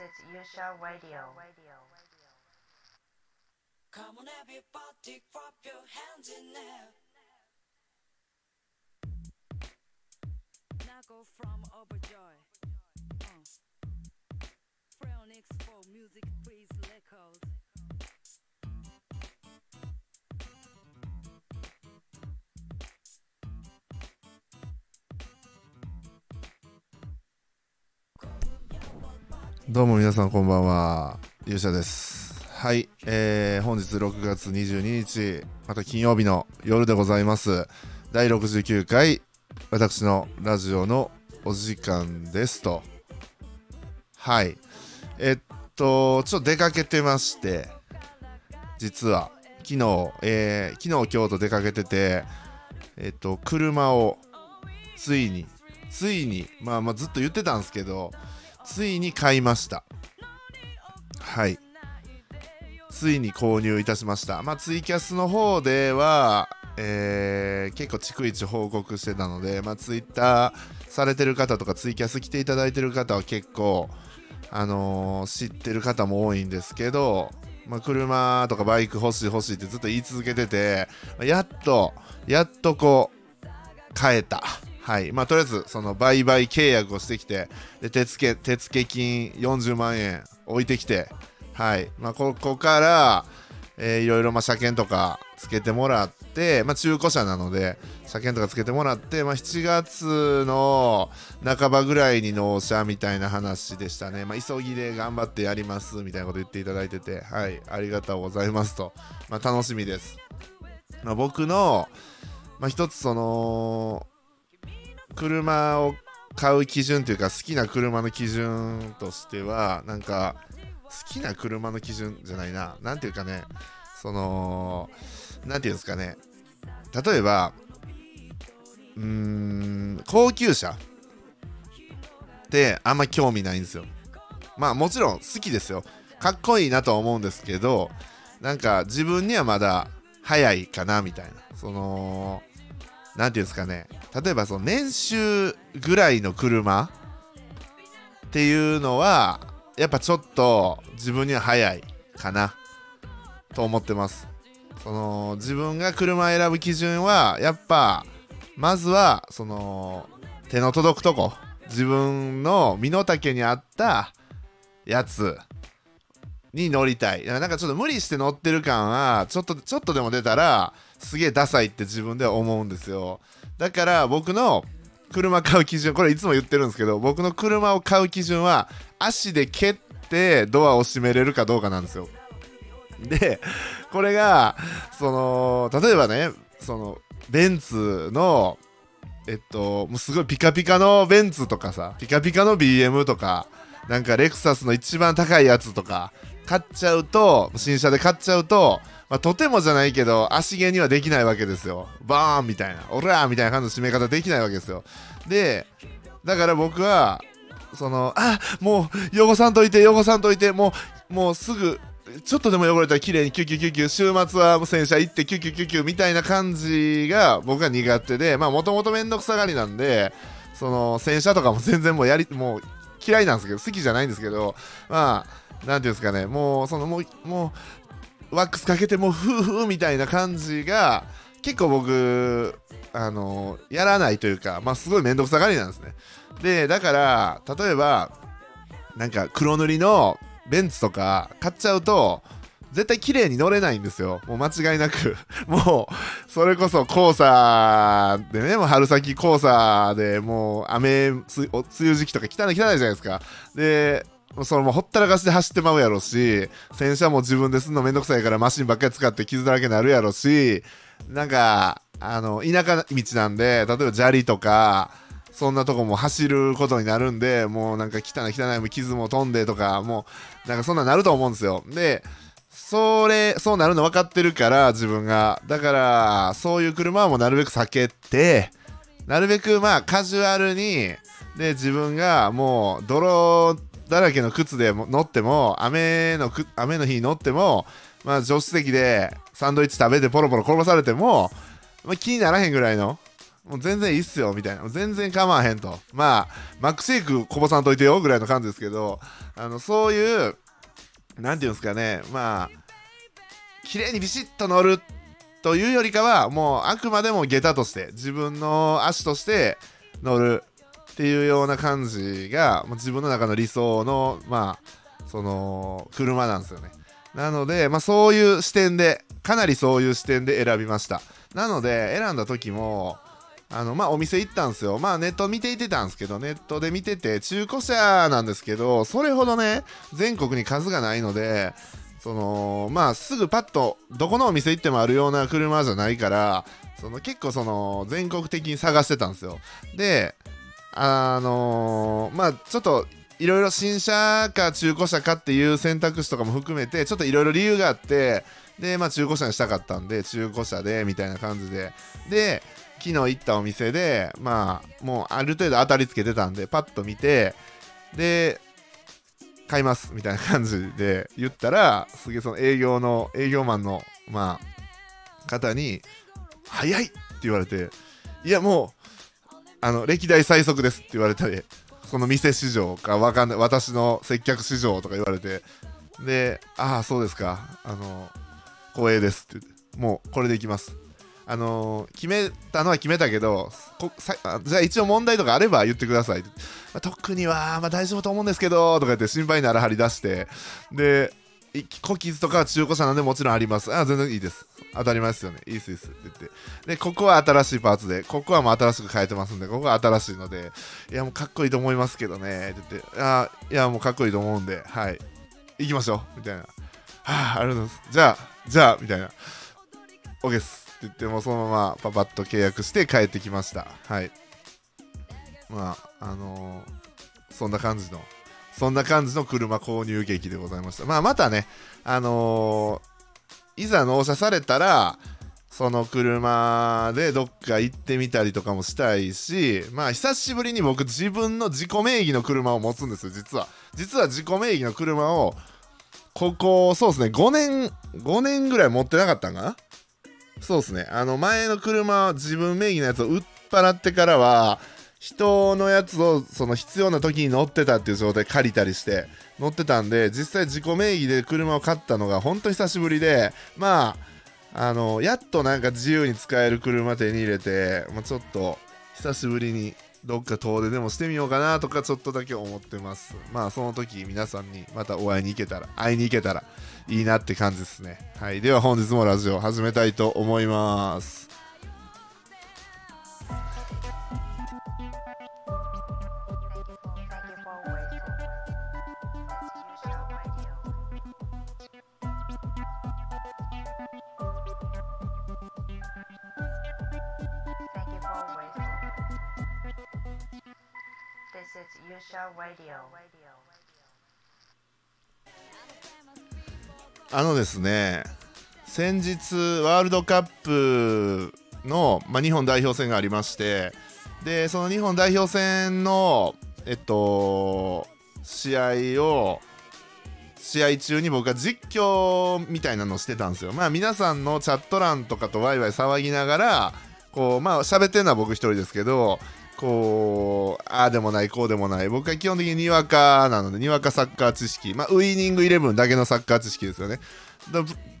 is Yusha Radio. Come on, everybody, clap your hands in there. Now go from overjoy. Uh. Phronix for music, please records. どうも皆さんこんばんは勇者ですはい、えー、本日6月22日また金曜日の夜でございます第69回私のラジオのお時間ですと。はい。えっとちょっと出かけてまして実は。昨日、えー、昨日今日と出かけててえっと車をついについにまあまあずっと言ってたんですけどついに買いました。はい。ついに購入いたしました。まあツイキャスの方ではえー、結構逐一報告してたので、まあ、ツイッターされてる方とかツイキャス来ていただいてる方は結構、あのー、知ってる方も多いんですけど、まあ、車とかバイク欲しい欲しいってずっと言い続けててやっとやっとこう買えた。はい。まあ、とりあえずその売買契約をしてきてで手付手付金40万円置いてきて、はい。まあ、ここから、えー、いろいろまあ車検とかつけてもらって、まあ、中古車なので車検とかつけてもらって、まあ、7月の半ばぐらいに納車みたいな話でしたね、まあ、急ぎで頑張ってやりますみたいなこと言っていただいてて、はい、ありがとうございますと、まあ、楽しみです。まあ、僕の、まあ、一つその車を買う基準というか好きな車の基準としてはなんか好きな車の基準じゃないな。何ていうかねその何ていうんですかね。例えばうーん高級車ってあんま興味ないんですよ。まあもちろん好きですよ。かっこいいなとは思うんですけどなんか自分にはまだ早いかなみたいな。その何ていうんですかね。例えばその年収ぐらいの車っていうのはやっぱちょっと自分には早いかなと思ってます。その自分が車選ぶ基準はやっぱまずはその手の届くとこ。自分の身の丈に合ったやつ。に乗りたい。なんかちょっと無理して乗ってる感はちょっとちょっとでも出たらすげえダサいって自分では思うんですよ。だから僕の車買う基準これいつも言ってるんですけど僕の車を買う基準は足で蹴ってドアを閉めれるかどうかなんですよ。でこれがその例えばねそのベンツのえっともうすごいピカピカのベンツとかさピカピカの BM とかなんかレクサスの一番高いやつとか買っちゃうと新車で買っちゃうとまあ、とてもじゃないけど、足毛にはできないわけですよ。バーンみたいな、オラーみたいな感じの締め方できないわけですよ。で、だから僕は、その、あもう、汚さんといて、汚さんといて、もう、もうすぐ、ちょっとでも汚れたら綺麗にキュキュキュキュ、週末は洗車行ってキュキュキュキュみたいな感じが僕は苦手で、まあもともとめんどくさがりなんで、その洗車とかも全然もうやり、もう嫌いなんですけど、好きじゃないんですけど、まあ、なんていうんですかね、もう、そのもう、もワックスかけてもうフーフーみたいな感じが結構僕あのやらないというかまあすごい面倒くさがりなんですね。でだから例えばなんか黒塗りのベンツとか買っちゃうと絶対綺麗に乗れないんですよ。もう間違いなく もう、それこそ黄砂でね、もう春先黄砂でもう雨、梅雨時期とか汚い汚いじゃないですか。で、そのもうほったらかしで走ってまうやろし、洗車も自分ですんのめんどくさいからマシンばっかり使って傷だらけになるやろし、なんか、あの、田舎道なんで、例えば砂利とか、そんなとこも走ることになるんで、もうなんか汚い汚い傷も飛んでとか、もう、なんかそんななると思うんですよ。で、それ、そうなるの分かってるから、自分が。だから、そういう車はもうなるべく避けて、なるべくまあカジュアルに、で自分がもう泥だらけの靴で乗っても雨の雨の日に乗っても、まあ、助手席でサンドイッチ食べてポロポロ転ばされても、まあ、気にならへんぐらいのもう全然いいっすよみたいな。全然構わへんと。まあマックシェイクこぼさんといてよぐらいの感じですけどあのそういうなんていうんですかね。まあ綺麗にビシッと乗るというよりかはもうあくまでも下駄として自分の足として乗るっていうような感じがもう自分の中の理想のまあその車なんですよね。なので、まあ、そういう視点でかなりそういう視点で選びました。なので選んだ時もあのまあお店行ったんですよ。まあネット見ていてたんですけどネットで見てて中古車なんですけどそれほどね全国に数がないのでそのまあすぐパッとどこのお店行ってもあるような車じゃないからその結構その全国的に探してたんですよ。であのーまあちょっといろいろ新車か中古車かっていう選択肢とかも含めてちょっといろいろ理由があってでまあ中古車にしたかったんで中古車でみたいな感じで。で昨日行ったお店でまあもうある程度当たりつけてたんでパッと見てで買いますみたいな感じで言ったらすげえその営業の営業マンのまあ方に「早い!」って言われて「いやもうあの歴代最速です」って言われてその店市場かわかんない私の接客市場とか言われてで「ああそうですかあの光栄です」ってって「もうこれでいきます」あのー決めたのは決めたけどこさあじゃあ一応問題とかあれば言ってください、まあ特には、まあ、大丈夫と思うんですけどとか言って心配なら張り出して。でい小傷とかは中古車なんでもちろんあります。あ全然いいです。当たり前ですよね。いいですいいですって言って。でここは新しいパーツでここはもう新しく変えてますんでここは新しいのでいやもうかっこいいと思いますけどねって言って。あいやもうかっこいいと思うんではい。行きましょう。みたいな。はあありがとうございます。じゃあじゃあみたいな。OK です。言ってもそのままパパッと契約して帰ってきました。はい。まああのーそんな感じのそんな感じの車購入劇でございました。まあまたねあのーいざ納車されたらその車でどっか行ってみたりとかもしたいしまあ久しぶりに僕自分の自己名義の車を持つんですよ実は。実は自己名義の車をここそうですね5年5年ぐらい持ってなかったんかな？そうですね。あの、前の車、自分名義のやつを売っ払ってからは、人のやつをその必要な時に乗ってたっていう状態借りたりして乗ってたんで実際自己名義で車を買ったのが本当久しぶりでまああのやっとなんか自由に使える車手に入れて、まあ、ちょっと久しぶりにどっか遠出でもしてみようかなとかちょっとだけ思ってますまあその時皆さんにまたお会いに行けたら会いに行けたらいいなって感じですね、はい、では本日もラジオ始めたいと思います。あのですね先日ワールドカップの、まあ、日本代表戦がありましてでその日本代表戦のえっと試合を試合中に僕は実況みたいなのをしてたんですよ。まあ皆さんのチャット欄とかとワイワイ騒ぎながらこうまあ喋ってるのは僕一人ですけどこうああでもないこうでもない。僕は基本的ににわかなのでにわかサッカー知識。まあウイニングイレブンだけのサッカー知識ですよね。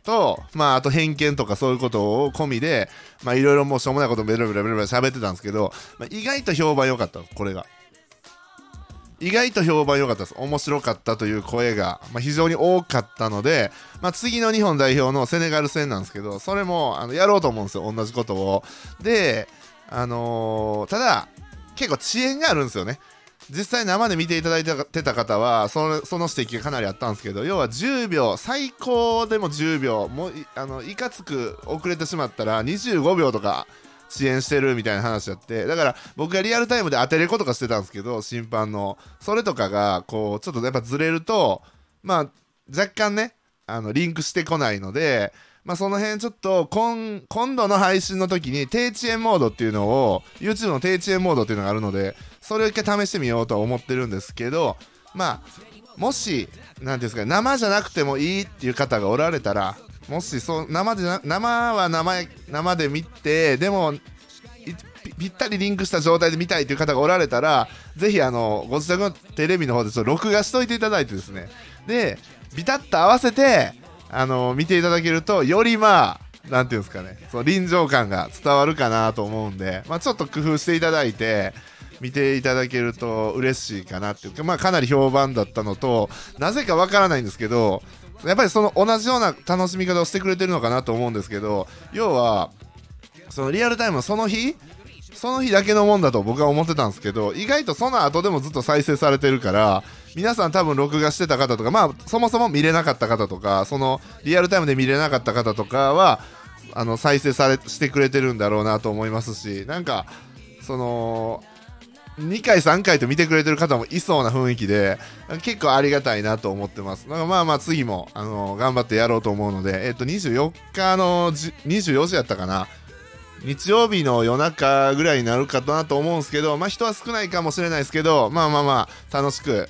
とまああと偏見とかそういうことを込みでまあいろいろもうしょうもないことベラベラベラベラ喋ってたんですけど、まあ、意外と評判良かったこれが。意外と評判良かったです。面白かったという声が、まあ、非常に多かったので、まあ、次の日本代表のセネガル戦なんですけどそれもあのやろうと思うんですよ。同じことを。であのーただ結構遅延があるんですよね。実際生で見ていただいてた方はそのその指摘がかなりあったんですけど要は10秒最高でも10秒もういあのいかつく遅れてしまったら25秒とか遅延してるみたいな話やって。だから僕がリアルタイムで当てれことかしてたんですけど審判の。それとかがこうちょっとやっぱずれるとまあ若干ねあのリンクしてこないのでまあその辺ちょっと今今度の配信の時に低遅延モードっていうのを YouTube の低遅延モードっていうのがあるのでそれを一回試してみようとは思ってるんですけどまあもし何ていうんですか生じゃなくてもいいっていう方がおられたらもしそう生で生は生生で見てでもぴったりリンクした状態で見たいという方がおられたらぜひあのご自宅のテレビの方でちょっと録画しといていただいてですね。でビタッと合わせてあの見ていただけるとよりまあなんていうんですかね。その臨場感が伝わるかなと思うんで、まあ、ちょっと工夫していただいて見ていただけると嬉しいかなっていうか、まあ、かなり評判だったのとなぜかわからないんですけどやっぱりその同じような楽しみ方をしてくれてるのかなと思うんですけど要はそのリアルタイムのその日その日だけのもんだと僕は思ってたんですけど意外とその後でもずっと再生されてるから皆さん多分録画してた方とかまあそもそも見れなかった方とかそのリアルタイムで見れなかった方とかはあの再生されしてくれてるんだろうなと思いますしなんかその2回3回と見てくれてる方もいそうな雰囲気で結構ありがたいなと思ってます。だからまあまあ次もあの頑張ってやろうと思うのでえっと24日の24時やったかな日曜日の夜中ぐらいになるかなと思うんですけどまあ人は少ないかもしれないですけどまあまあまあ楽しく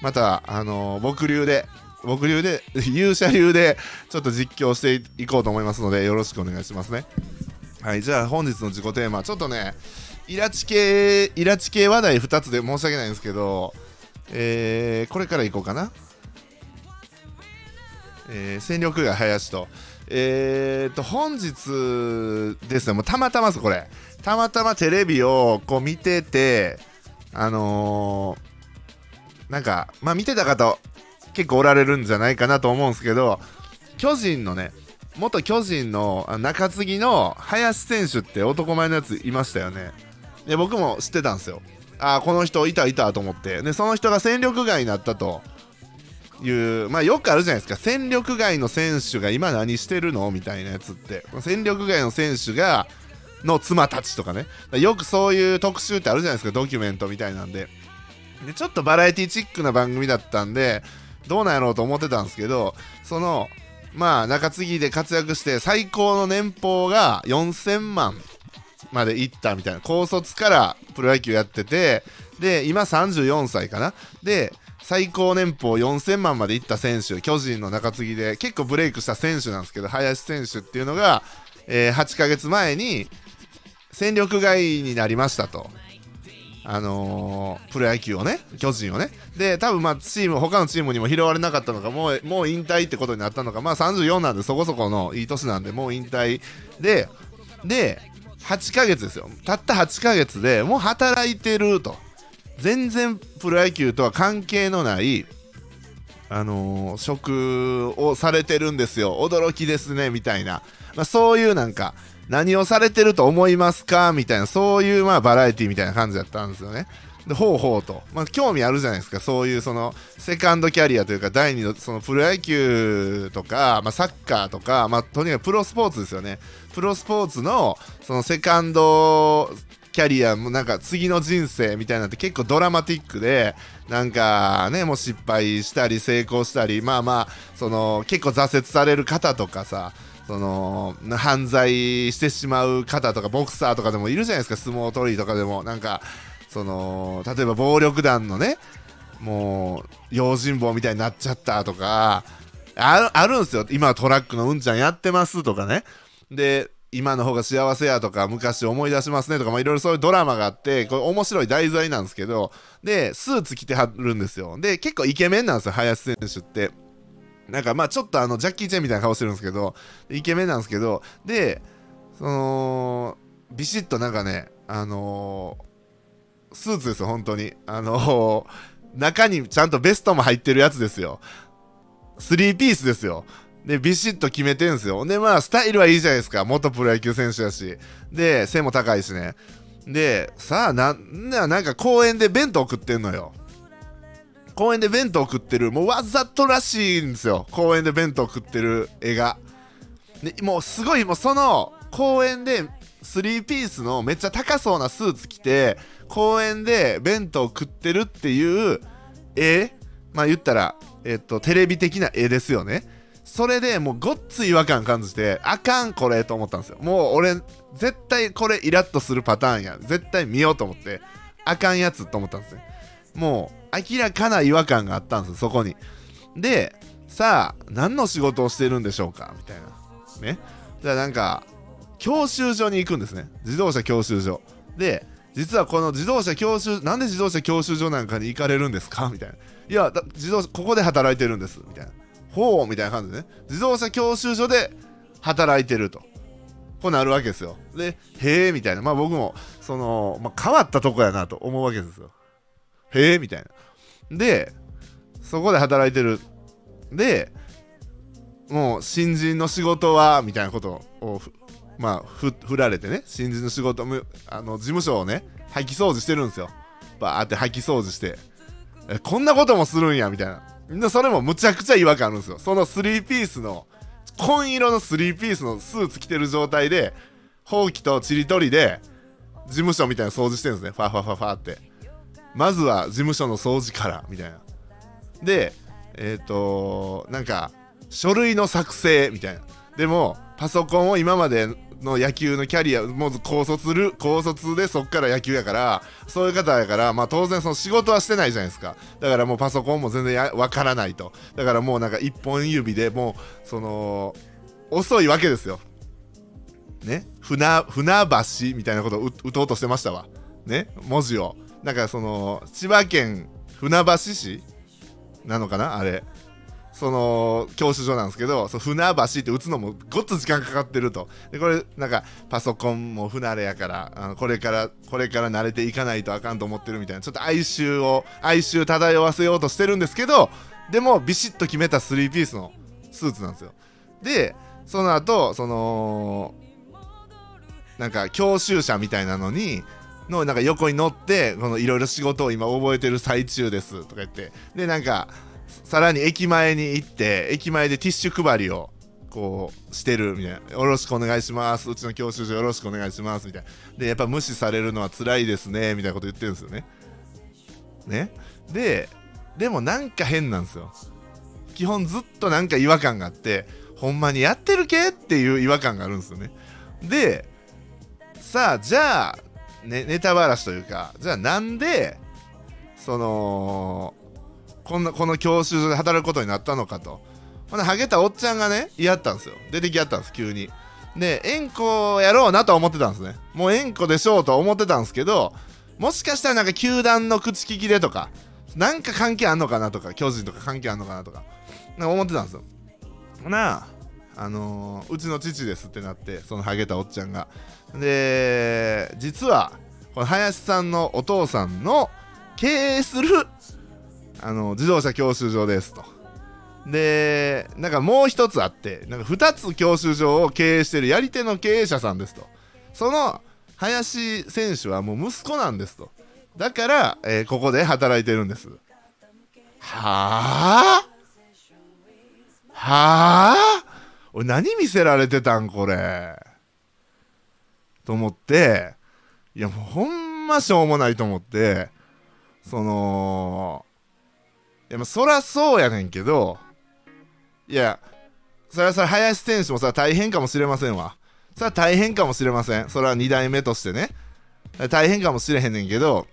またあの僕流で僕流で 勇者流でちょっと実況していこうと思いますのでよろしくお願いしますね。はいじゃあ本日の自己テーマちょっとねイラチ系イラチ系話題2つで申し訳ないんですけどえー、これからいこうかな。えー、戦力外林と。えー、と本日ですねもうたまたまですこれ。たまたまテレビをこう見ててあのー、なんかまあ見てた方結構おられるんじゃないかなと思うんですけど巨人のね元巨人の中継ぎの林選手って男前のやついましたよね。で僕も知ってたんですよ。ああこの人いたいたと思って。でその人が戦力外になったと。いうまあよくあるじゃないですか。戦力外の選手が今何してるの？みたいなやつって。戦力外の選手がの妻たちとかね。よくそういう特集ってあるじゃないですか。ドキュメントみたいなんで。でちょっとバラエティチックな番組だったんでどうなんやろうと思ってたんですけどそのまあ中継ぎで活躍して最高の年俸が4000万まで行ったみたいな。高卒からプロ野球やっててで今34歳かな。で最高年俸4000万まで行った選手巨人の中継ぎで結構ブレイクした選手なんですけど林選手っていうのが、えー8ヶ月前に戦力外になりましたと。あのープロ野球をね、巨人をね。で、多分まあ、チーム、他のチームにも拾われなかったのか、もう、もう引退ってことになったのか、まあ34なんで、そこそこのいい年なんで、もう引退で、で、8ヶ月ですよ。たった8ヶ月でもう働いてると。全然プロ野球とは関係のない、あの職をされてるんですよ。驚きですね、みたいな。まあ、そういうなんか、何をされてると思いますか？みたいな、そういうまあバラエティみたいな感じだったんですよね。で、ほうほうと。まあ、興味あるじゃないですか。そういうその、セカンドキャリアというか、第二の、その、プロ野球とか、まあ、サッカーとか、まあ、とにかくプロスポーツですよね。プロスポーツの、その、セカンドキャリアもなんか次の人生みたいなって結構ドラマティックでなんかねもう失敗したり成功したりまあまあその結構挫折される方とかさその犯罪してしまう方とかボクサーとかでもいるじゃないですか相撲取りとかでも。なんかその例えば暴力団のねもう用心棒みたいになっちゃったとかあるんですよ。今トラックのうんちゃんやってますとかね。で今の方が幸せやとか昔思い出しますねとかいろいろそういうドラマがあってこれ面白い題材なんですけどでスーツ着てはるんですよ。で結構イケメンなんですよ林選手って。なんかまあちょっとあのジャッキー・チェンみたいな顔してるんですけどイケメンなんですけどでそのビシッとなんかねあのースーツですよ本当に。あのー中にちゃんとベストも入ってるやつですよ。スリーピースですよ。で、ビシッと決めてんすよ。で、まあ、スタイルはいいじゃないですか。元プロ野球選手だし。で、背も高いしね。で、さあ、なんな、なんか公園で弁当食ってんのよ。公園で弁当食ってる、もうわざとらしいんですよ。公園で弁当食ってる絵が。で、もうすごい、もうその、公園で、スリーピースのめっちゃ高そうなスーツ着て、公園で弁当食ってるっていう絵まあ言ったら、えっと、テレビ的な絵ですよね。それでもうごっつい違和感感じて、あかんこれと思ったんですよ。もう俺、絶対これイラッとするパターンや。絶対見ようと思って。あかんやつと思ったんですね。もう明らかな違和感があったんですそこに。でさあ何の仕事をしてるんでしょうか？みたいな。ね。じゃあなんか教習所に行くんですね。自動車教習所。で実はこの自動車教習なんで自動車教習所なんかに行かれるんですか？みたいな。いや自動車ここで働いてるんです。みたいな。ほうみたいな感じでね。自動車教習所で働いてると。こうなるわけですよ。でへえみたいな。まあ僕もその、まあ、変わったとこやなと思うわけですよ。へえみたいな。でそこで働いてる。でもう新人の仕事はみたいなことをまあふ振られてね。新人の仕事むあの事務所をね掃き掃除してるんですよ。バーって掃き掃除して。えこんなこともするんやみたいな。みんなそれもむちゃくちゃ違和感あるんですよ。その3ピースの紺色の3ピースのスーツ着てる状態でほうきとちりとりで事務所みたいな掃除してるんですね。ファファファファって。まずは事務所の掃除からみたいな。でえっ、となんか書類の作成みたいな。でもパソコンを今までの野球のキャリアもう高卒る高卒でそっから野球やからそういう方やからまあ当然その仕事はしてないじゃないですか。だからもうパソコンも全然やわからないと。だからもうなんか一本指でもうその遅いわけですよ。ね？船船橋みたいなことを打とうとしてましたわ。ね？文字を。なんかその千葉県船橋市なのかな？あれ。その教習所なんですけどそ船橋って打つのもごっつ時間かかってると。でこれなんかパソコンも不慣れやからあのこれからこれから慣れていかないとあかんと思ってるみたいなちょっと哀愁を哀愁漂わせようとしてるんですけどでもビシッと決めた3ピースのスーツなんですよ。でその後そのなんか教習車みたいなのにのなんか横に乗ってこのいろいろ仕事を今覚えてる最中ですとか言って。でなんかさらに駅前に行って駅前でティッシュ配りをこうしてるみたいな「よろしくお願いします。うちの教習所よろしくお願いします」みたいな。でやっぱ無視されるのは辛いですねみたいなこと言ってるんですよね。ね。ででもなんか変なんですよ。基本ずっとなんか違和感があってほんまにやってる系っていう違和感があるんですよね。でさあじゃあ、ね、ネタばらしというかじゃあなんでそのこんなこの教習所で働くことになったのかと。ほなハゲたおっちゃんがね言い合ったんですよ。出てきやったんです急に。で円弧やろうなと思ってたんですね。もう円弧でしょうと思ってたんですけどもしかしたらなんか球団の口利きでとかなんか関係あんのかなとか巨人とか関係あんのかなとかなんか思ってたんですよ。ほなあのーうちの父ですってなってそのハゲたおっちゃんが。で実はこの林さんのお父さんの経営するあの自動車教習所ですと。でなんかもう一つあってなんか2つ教習所を経営してるやり手の経営者さんですと。その林選手はもう息子なんですと。だから、えーここで働いてるんです。はあ？はあ？俺何見せられてたんこれ？と思っていやもうほんましょうもないと思ってそのやまあそらそうやねんけどいやそれはそれ林選手もさ大変かもしれませんわ。それは大変かもしれません。それは2代目としてね。大変かもしれへんねんけど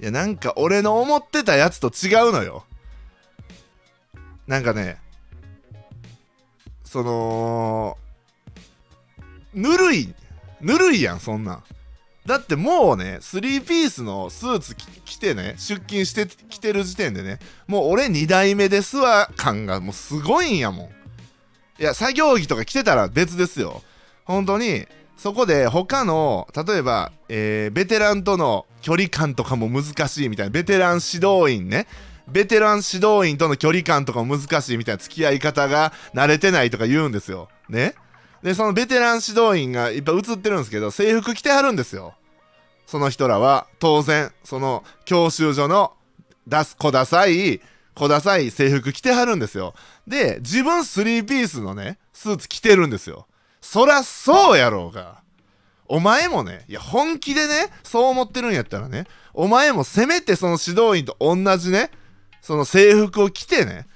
いやなんか俺の思ってたやつと違うのよ。なんかねそのぬるいぬるいやんそんなん。だってもうね3ピースのスーツ着てね出勤してきてる時点でねもう俺2代目ですわ感がもうすごいんやもん。いや作業着とか着てたら別ですよ。本当にそこで他の例えば、えーベテランとの距離感とかも難しいみたいなベテラン指導員ね。ベテラン指導員との距離感とかも難しいみたいな付き合い方が慣れてないとか言うんですよ。ね。でそのベテラン指導員がいっぱい映ってるんですけど制服着てはるんですよ。その人らは当然その教習所の出す小ダサい小ダサい制服着てはるんですよ。で自分3ピースのねスーツ着てるんですよ。そらそうやろうが。お前もねいや本気でねそう思ってるんやったらねお前もせめてその指導員と同じねその制服を着てね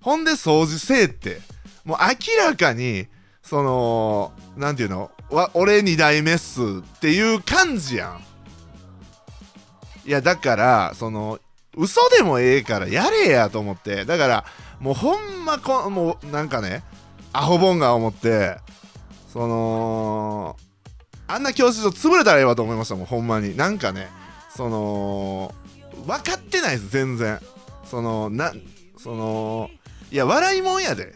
ほんで掃除せえってもう明らかにそのなんていうのわ俺2代目っすっていう感じやん。いやだからその嘘でもええからやれやと思って。だからもうほんまこもうなんかねアホボンが思ってそのあんな教習所潰れたらええわと思いましたもんほんまに。なんかねその分かってないです全然。そのなそのいや笑いもんやで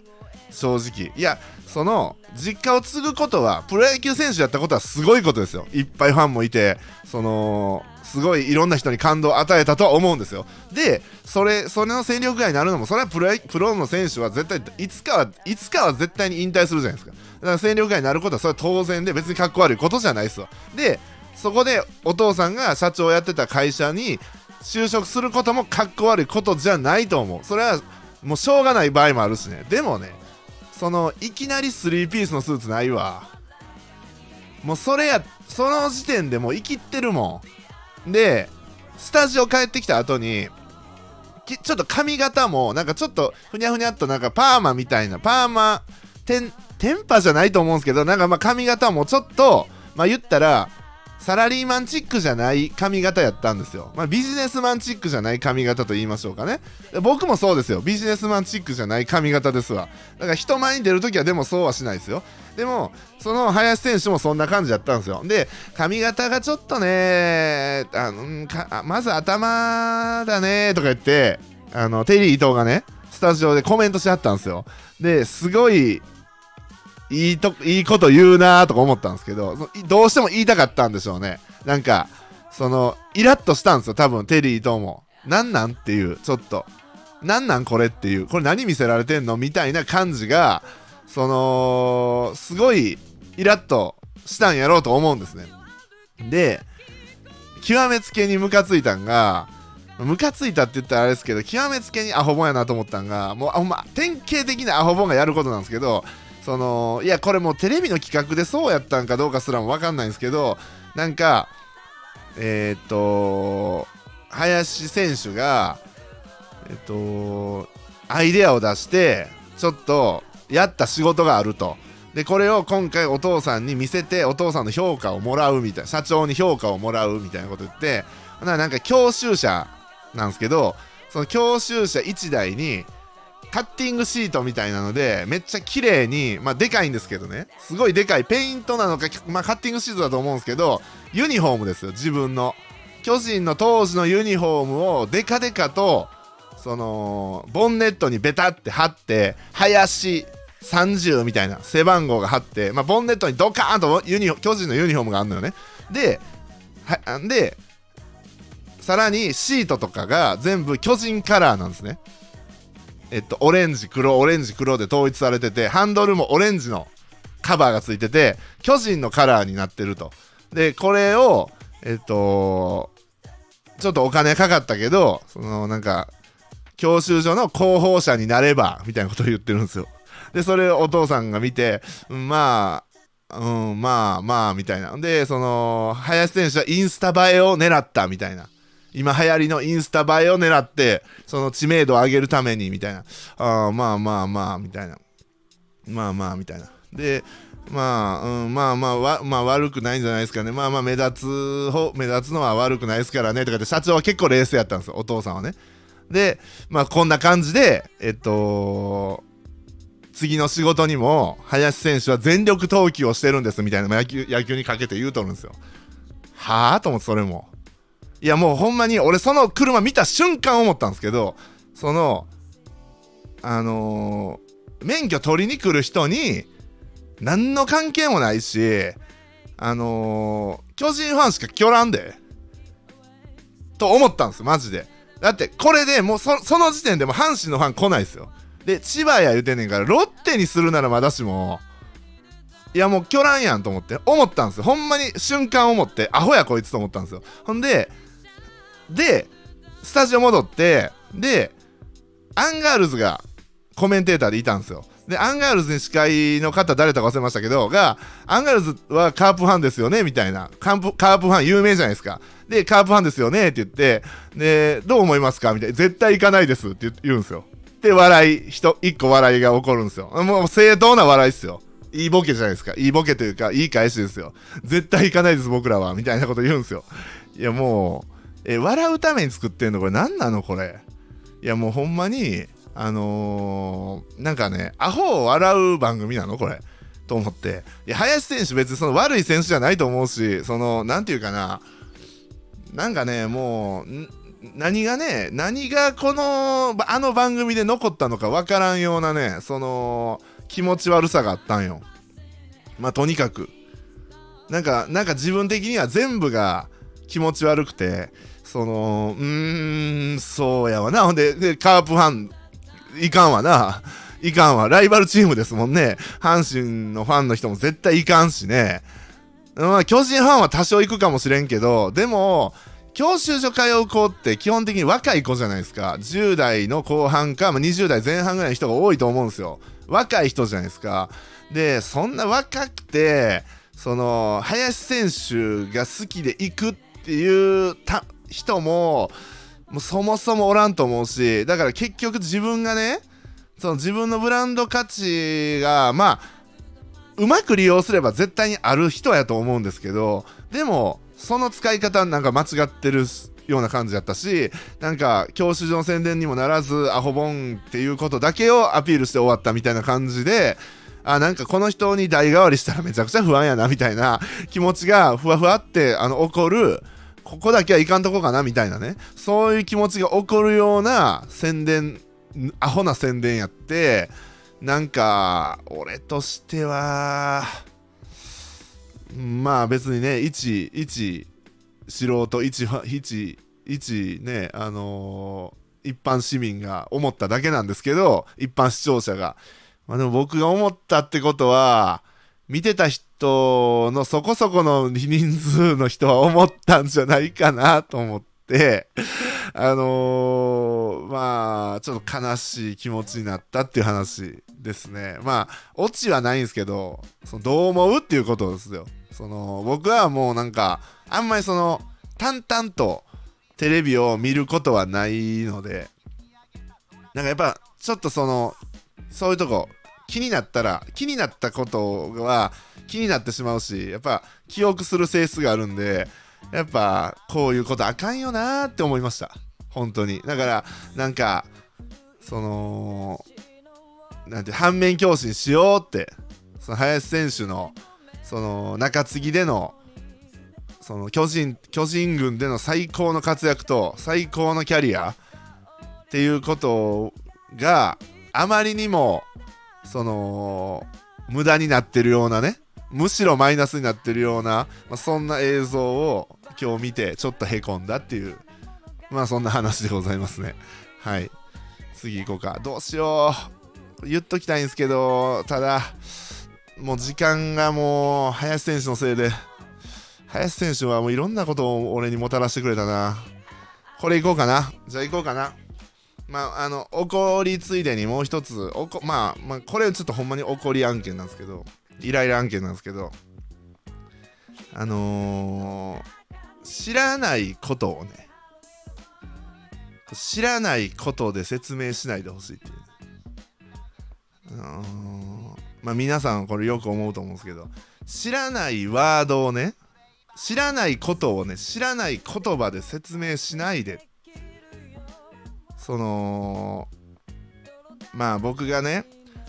正直。いやその実家を継ぐことはプロ野球選手やったことはすごいことですよ。いっぱいファンもいてそのすごいいろんな人に感動を与えたとは思うんですよ。でそれそれの戦力外になるのもそれはプロプロの選手は絶対いつかはいつかは絶対に引退するじゃないですか。だから戦力外になることはそれは当然で別にかっこ悪いことじゃないですわ。でそこでお父さんが社長をやってた会社に就職することもかっこ悪いことじゃないと思う。それはもうしょうがない場合もあるしね。でもねそのいきなり3ピースのスーツないわ。もうそれやその時点でもう生きってるもん。でスタジオ帰ってきた後にちょっと髪型もなんかちょっとふにゃふにゃっとなんかパーマみたいなパーマテンテンパじゃないと思うんですけどなんかまあ髪型もちょっとまあ言ったらサラリーマンチックじゃない髪型やったんですよ。まあ、ビジネスマンチックじゃない髪型と言いましょうかね。僕もそうですよ。ビジネスマンチックじゃない髪型ですわ。だから人前に出るときはでもそうはしないですよ。でも、その林選手もそんな感じやったんですよ。で、髪型がちょっとね、あのかまず頭だねとか言って、あの、テリー伊藤がね、スタジオでコメントしはったんですよ。で、すごい、いいと、いいこと言うなーとか思ったんですけど、どうしても言いたかったんでしょうね。なんか、その、イラッとしたんですよ、多分、テリーとも。なんなんっていう、ちょっと。なんなんこれっていう、これ何見せられてんのみたいな感じが、その、すごい、イラッとしたんやろうと思うんですね。で、極めつけにムカついたんが、ムカついたって言ったらあれですけど、極めつけにアホボンやなと思ったんが、もう、ほんま、典型的なアホボンがやることなんですけど、そのいやこれもうテレビの企画でそうやったんかどうかすらも分かんないんですけどなんかえっ、と林選手がえっ、とアイデアを出してちょっとやった仕事があると。でこれを今回お父さんに見せてお父さんの評価をもらうみたいな社長に評価をもらうみたいなこと言ってなんか教習車なんですけどその教習車1台にカッティングシートみたいなのでめっちゃ綺麗にまあでかいんですけどね。すごいでかいペイントなのか、まあ、カッティングシートだと思うんですけどユニフォームですよ自分の。巨人の当時のユニフォームをデカデカとそのボンネットにベタって貼って林30みたいな背番号が貼って、まあ、ボンネットにドカーンとユニ巨人のユニフォームがあるのよね。ではでさらにシートとかが全部巨人カラーなんですね。えっと、オレンジ、黒、オレンジ、黒で統一されてて、ハンドルもオレンジのカバーがついてて、巨人のカラーになってると。で、これを、えっと、ちょっとお金かかったけど、そのなんか、教習所の広報者になれば、みたいなことを言ってるんですよ。で、それをお父さんが見て、まあ、うん、まあまあ、みたいな。で、その、林選手はインスタ映えを狙ったみたいな。今流行りのインスタ映えを狙って、その知名度を上げるために、みたいな。ああ、まあまあまあ、みたいな。まあまあ、みたいな。で、まあ、うん、まあまあわ、まあ悪くないんじゃないですかね。まあまあ目立つ方、目立つのは悪くないですからね。とかって社長は結構冷静やったんですよ、お父さんはね。で、まあこんな感じで、えっと、次の仕事にも、林選手は全力投球をしてるんですみたいな野球野球にかけて言うとるんですよ。はあ？と思ってそれも。いやもうほんまに俺その車見た瞬間思ったんですけど、その、あのー、免許取りに来る人に、何の関係もないし、あのー、巨人ファンしか来らんで。と思ったんですマジで。だって、これでもうそその時点でも阪神のファン来ないですよ。で、千葉や言うてんねんから、ロッテにするならまだしも、いやもう巨乱やんと思って、思ったんですよ。ほんまに瞬間思って、アホやこいつと思ったんですよ。ほんで、で、スタジオ戻って、で、アンガールズがコメンテーターでいたんですよ。で、アンガールズに司会の方誰だか忘れましたけど、が、アンガールズはカープファンですよねみたいな。カープカープファン有名じゃないですか。で、カープファンですよねって言って、で、どう思いますか？みたいな。絶対行かないですって言うんですよ。で、笑い、人、一個笑いが起こるんですよ。もう正当な笑いっすよ。いいボケじゃないですか。いいボケというか、いい返しですよ。絶対行かないです、僕らは。みたいなこと言うんですよ。いや、もうえ笑うために作ってんのこれ何なのこれ？いやもうほんまにあのーなんかねアホを笑う番組なのこれ。と思って。いや林選手別にその悪い選手じゃないと思うしそのなんていうかな。なんかねもう何がね何がこのあの番組で残ったのかわからんようなねその気持ち悪さがあったんよ。まあとにかく。なんかなんか自分的には全部が気持ち悪くて。そのうーんそうやわな。ほんででカープファンいかんわな。いかんわ。ライバルチームですもんね。阪神のファンの人も絶対いかんしね。まあ巨人ファンは多少行くかもしれんけどでも教習所通う子って基本的に若い子じゃないですか。10代の後半か、まあ、20代前半ぐらいの人が多いと思うんですよ。若い人じゃないですか。でそんな若くてその林選手が好きで行くっていうた人ももうそもそもおらんと思うしだから結局自分がねその自分のブランド価値がまあうまく利用すれば絶対にある人やと思うんですけどでもその使い方なんか間違ってるような感じだったしなんか教習所の宣伝にもならずアホボンっていうことだけをアピールして終わったみたいな感じであなんかこの人に代替わりしたらめちゃくちゃ不安やなみたいな気持ちがふわふわってあの起こるここだけはいかんとこかなみたいなね。そういう気持ちが起こるような宣伝アホな宣伝やってなんか俺としてはまあ別にね一一素人一ファ一一ねあのー一般市民が思っただけなんですけど一般視聴者が。まあでも僕が思ったってことは見てた人のそこそこの人数の人は思ったんじゃないかなと思ってあのーまあちょっと悲しい気持ちになったっていう話ですね。まあオチはないんですけどそのどう思うっていうことですよ。その僕はもうなんかあんまりその淡々とテレビを見ることはないのでなんかやっぱちょっとそのそういうとこ気になったら気になったことは気になってしまうしやっぱ記憶する性質があるんでやっぱこういうことあかんよなーって思いました。本当に。だからなんかそのなんて反面教師にしようってその林選手のその中継ぎでのその巨人巨人軍での最高の活躍と最高のキャリアっていうことがあまりにもその無駄になってるようなねむしろマイナスになってるような、まあ、そんな映像を今日見てちょっとへこんだっていうまあそんな話でございますね。はい。次行こうか。どうしよう。言っときたいんですけどただもう時間がもう林選手のせいで林選手はもういろんなことを俺にもたらしてくれたな。これ行こうかな。じゃあ行こうかな。まああの怒りついでにもう一つおこ、まあ、まあこれちょっとほんまに怒り案件なんですけどイライラ案件なんですけどあのー、知らないことをね知らないことで説明しないでほしいっていうね。あのーまあ皆さんこれよく思うと思うんですけど知らないワードをね知らないことをね知らない言葉で説明しないでそのまあ僕がね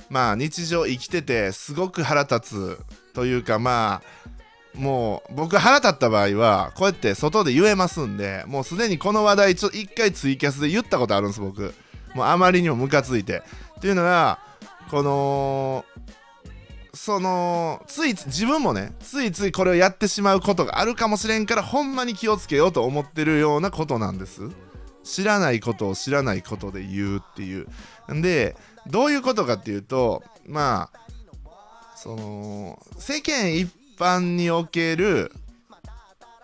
まあ日常生きててすごく腹立つというかまあもう僕腹立った場合はこうやって外で言えますんでもうすでにこの話題ちょ一回ツイキャスで言ったことあるんです僕。もうあまりにもムカついて。っていうのがこのそのついつ自分もねついついこれをやってしまうことがあるかもしれんからほんまに気をつけようと思ってるようなことなんです。知らないことを知らないことで言うっていう。でどういうことかっていうとまあその世間一般における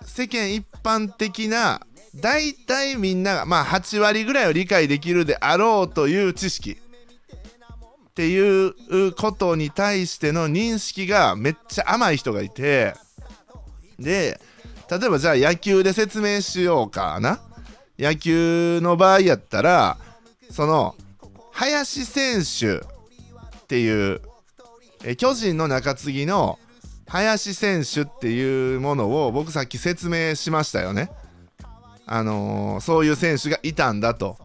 世間一般的な大体みんながまあ8割ぐらいを理解できるであろうという知識っていうことに対しての認識がめっちゃ甘い人がいて。で例えばじゃあ野球で説明しようかな。野球の場合やったらその林選手っていうえ巨人の中継ぎの林選手っていうものを僕さっき説明しましたよね。あのーそういう選手がいたんだと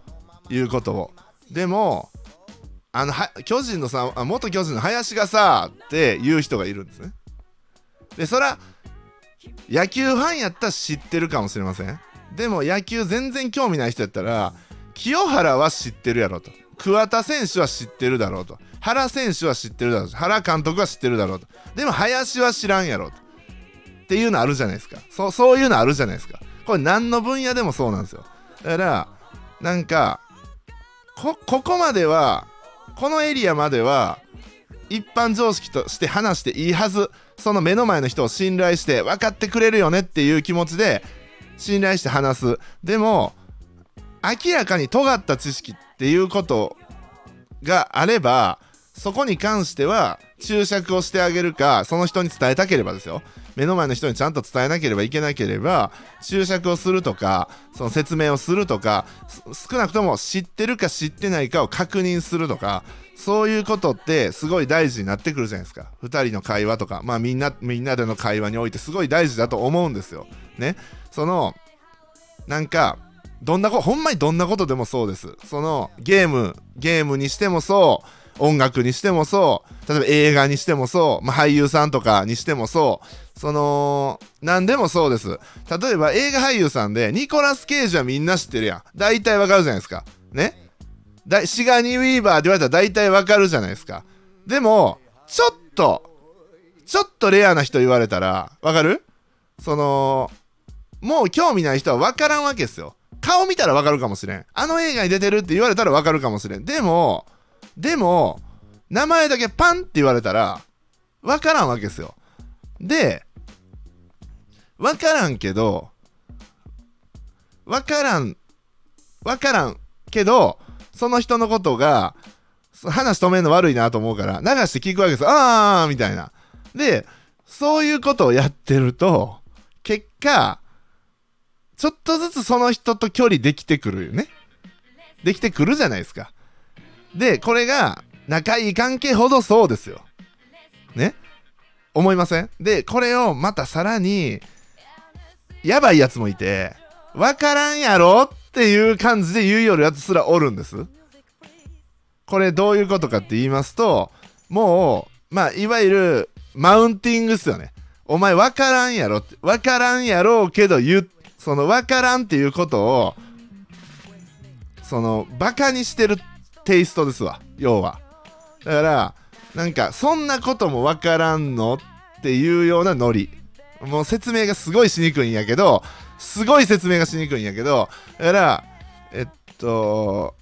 いうことを。でもあの巨人のさ元巨人の林がさって言う人がいるんですね。でそら野球ファンやったら知ってるかもしれません。でも野球全然興味ない人やったら清原は知ってるやろと。桑田選手は知ってるだろうと。原選手は知ってるだろうと。原監督は知ってるだろうと。でも林は知らんやろと。っていうのあるじゃないですか。そうそういうのあるじゃないですか。これ何の分野でもそうなんですよ。だからなんかこここまではこのエリアまでは一般常識として話していいはず。その目の前の人を信頼して分かってくれるよねっていう気持ちで信頼して話す。でも明らかに尖った知識っていうことがあればそこに関しては注釈をしてあげるかその人に伝えたければですよ。目の前の人にちゃんと伝えなければいけなければ注釈をするとかその説明をするとか少なくとも知ってるか知ってないかを確認するとかそういうことってすごい大事になってくるじゃないですか。2人の会話とかまあみんなみんなでの会話においてすごい大事だと思うんですよ。ね。そのなんかどんなこほんまにどんなことでもそうです。そのゲームゲームにしてもそう音楽にしてもそう例えば映画にしてもそう、まあ、俳優さんとかにしてもそうその何でもそうです。例えば映画俳優さんでニコラス・ケイジはみんな知ってるやん。大体わかるじゃないですか。ね？だシガニー・ウィーバーって言われたら大体わかるじゃないですか。でもちょっとちょっとレアな人言われたらわかる？そのもう興味ない人は分からんわけですよ。顔見たら分かるかもしれん。あの映画に出てるって言われたら分かるかもしれん。でも、でも、名前だけパンって言われたら、分からんわけですよ。で、分からんけど、分からん、分からんけど、その人のことが、話止めるの悪いなと思うから、流して聞くわけですよ。あーみたいな。で、そういうことをやってると、結果、ちょっとずつその人と距離できてくるよね。できてくるじゃないですか。で、これが仲いい関係ほどそうですよ。ね？思いません？で、これをまたさらに、やばいやつもいて、わからんやろっていう感じで言うよるやつすらおるんです。これどういうことかって言いますと、もう、まあ、いわゆる、マウンティングっすよね。お前わからんやろって、わからんやろうけど言ってその分からんっていうことをそのバカにしてるテイストですわ。要は。だからなんかそんなことも分からんのっていうようなノリ。もう説明がすごいしにくいんやけどすごい説明がしにくいんやけどだからえっと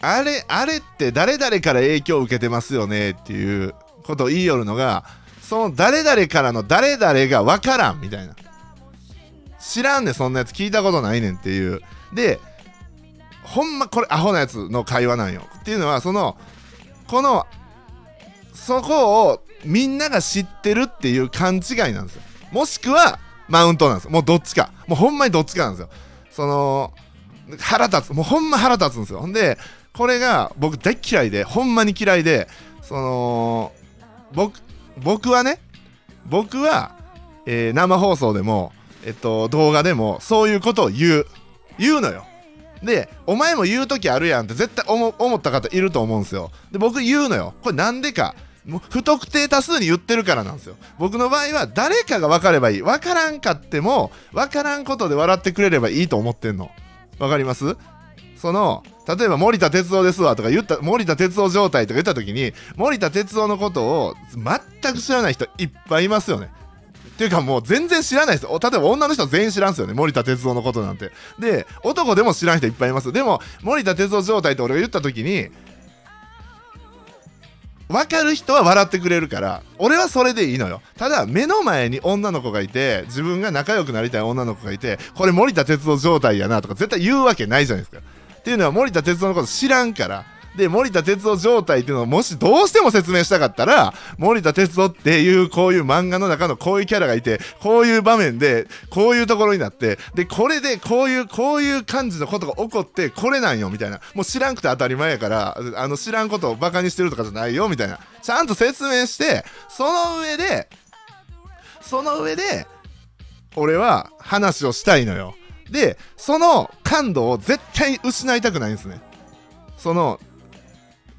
あれあれって誰々から影響を受けてますよねっていうことを言いよるのがその誰々からの誰々が分からんみたいな。知らんねそんなやつ聞いたことないねんっていう。でほんまこれアホなやつの会話なんよ。っていうのはそのこのそこをみんなが知ってるっていう勘違いなんですよ。もしくはマウントなんですよ。もうどっちか。もうほんまにどっちかなんですよ。その腹立つ。もうほんま腹立つんですよ。ほんでこれが僕大嫌いでほんまに嫌いでその僕僕はね僕は、えー生放送でもえっと、動画でもそういうことを言う。言うのよ。でお前も言う時あるやんって絶対思った方いると思うんですよ。で僕言うのよ。これなんでか。不特定多数に言ってるからなんですよ。僕の場合は誰かが分かればいい。分からんかっても分からんことで笑ってくれればいいと思ってんの。分かります？その例えば森田哲夫ですわとか言った森田哲夫状態とか言った時に森田哲夫のことを全く知らない人いっぱいいますよね。っていうかもう全然知らないです。例えば女の人全員知らんすよね。森田哲夫のことなんて。で男でも知らん人いっぱいいます。でも森田哲夫状態って俺が言った時に分かる人は笑ってくれるから俺はそれでいいのよ。ただ目の前に女の子がいて自分が仲良くなりたい女の子がいてこれ森田哲夫状態やなとか絶対言うわけないじゃないですか。っていうのは森田哲夫のこと知らんからで森田哲夫状態っていうのをもしどうしても説明したかったら森田哲夫っていうこういう漫画の中のこういうキャラがいてこういう場面でこういうところになってでこれでこういうこういう感じのことが起こってこれなんよみたいな。もう知らんくて当たり前やからあの知らんことをバカにしてるとかじゃないよみたいな。ちゃんと説明してその上でその上で俺は話をしたいのよ。でその感度を絶対失いたくないんですね。その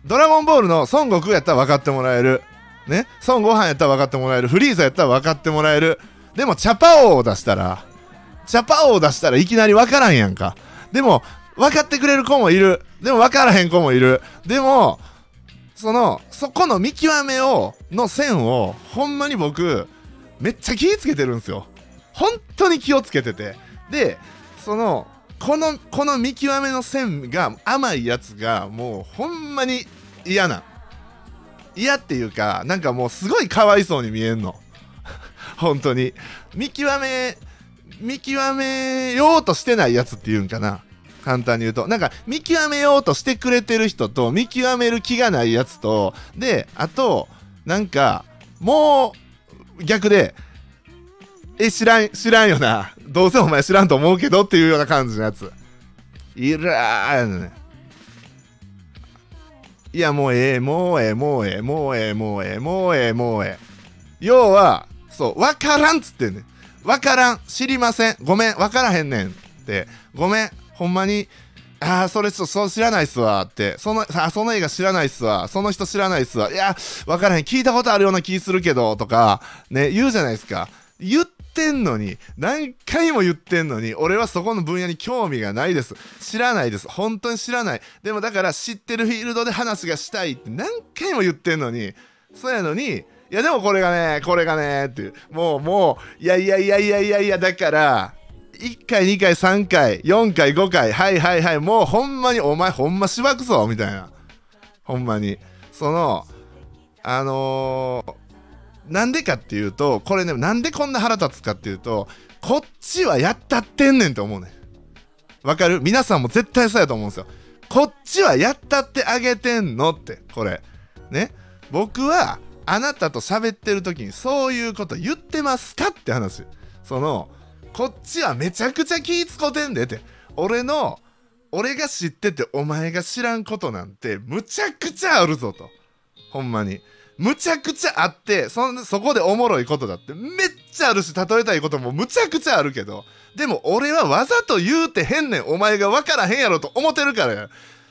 ドラゴンボールの孫悟空やったら分かってもらえる。ね？孫悟飯やったら分かってもらえる。フリーザやったら分かってもらえる。でもチャパ王を出したらチャパ王を出したらいきなり分からんやんか。でも分かってくれる子もいる。でも分からへん子もいる。でもそのそこの見極めをの線をほんまに僕めっちゃ気ぃつけてるんですよ。本当に気をつけてて。でそのこのこの見極めの線が甘いやつがもうほんまに嫌な。嫌っていうかなんかもうすごいかわいそうに見えんの。本当に。見極め見極めようとしてないやつっていうんかな。簡単に言うと。なんか見極めようとしてくれてる人と見極める気がないやつとであとなんかもう逆でえ知らん知らんよな。どうせお前知らんと思うけどっていうような感じのやつ。いらーねいやもうええもうええもうええもうええもうええもうええもうええ。要はそう分からんっつってんねん。分からん知りません。ごめん分からへんねんって。ごめんほんまにああそれちょっとそう知らないっすわって。そのあその映画知らないっすわ。その人知らないっすわ。いや分からへん。聞いたことあるような気するけどとかね言うじゃないですか。言ってんのに何回も言ってんのに俺はそこの分野に興味がないです。知らないです。本当に知らない。でもだから知ってるフィールドで話がしたいって何回も言ってんのにそうやのにいやでもこれがねこれがねっていう。もうもういやいやいやいやいやいやだから1回2回3回4回5回はいはいはいもうほんまにお前ほんましばくぞみたいな。ほんまに。そのあのーなんでかっていうとこれねなんでこんな腹立つかっていうとこっちはやったってんねんって思うねん。わかる？皆さんも絶対そうやと思うんですよ。こっちはやったってあげてんのってこれ。ね？僕はあなたと喋ってる時にそういうこと言ってますかって話。そのこっちはめちゃくちゃ気ぃ使てんでって。俺の俺が知っててお前が知らんことなんてむちゃくちゃあるぞと。ほんまに。むちゃくちゃあってそそこでおもろいことだってめっちゃあるし例えたいこともむちゃくちゃあるけどでも俺はわざと言うてへんねんお前が分からへんやろと思ってるからや。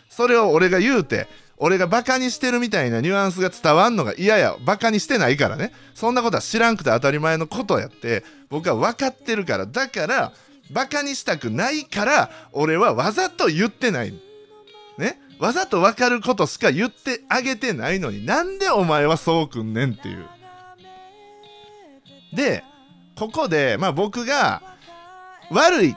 それを俺が言うて俺がバカにしてるみたいなニュアンスが伝わんのが嫌や。バカにしてないからね。そんなことは知らんくて当たり前のことやって僕は分かってるから。だからバカにしたくないから俺はわざと言ってない。ね。わざと分かることしか言ってあげてないのになんでお前はそうくんねんっていう。でここでまあ僕が悪い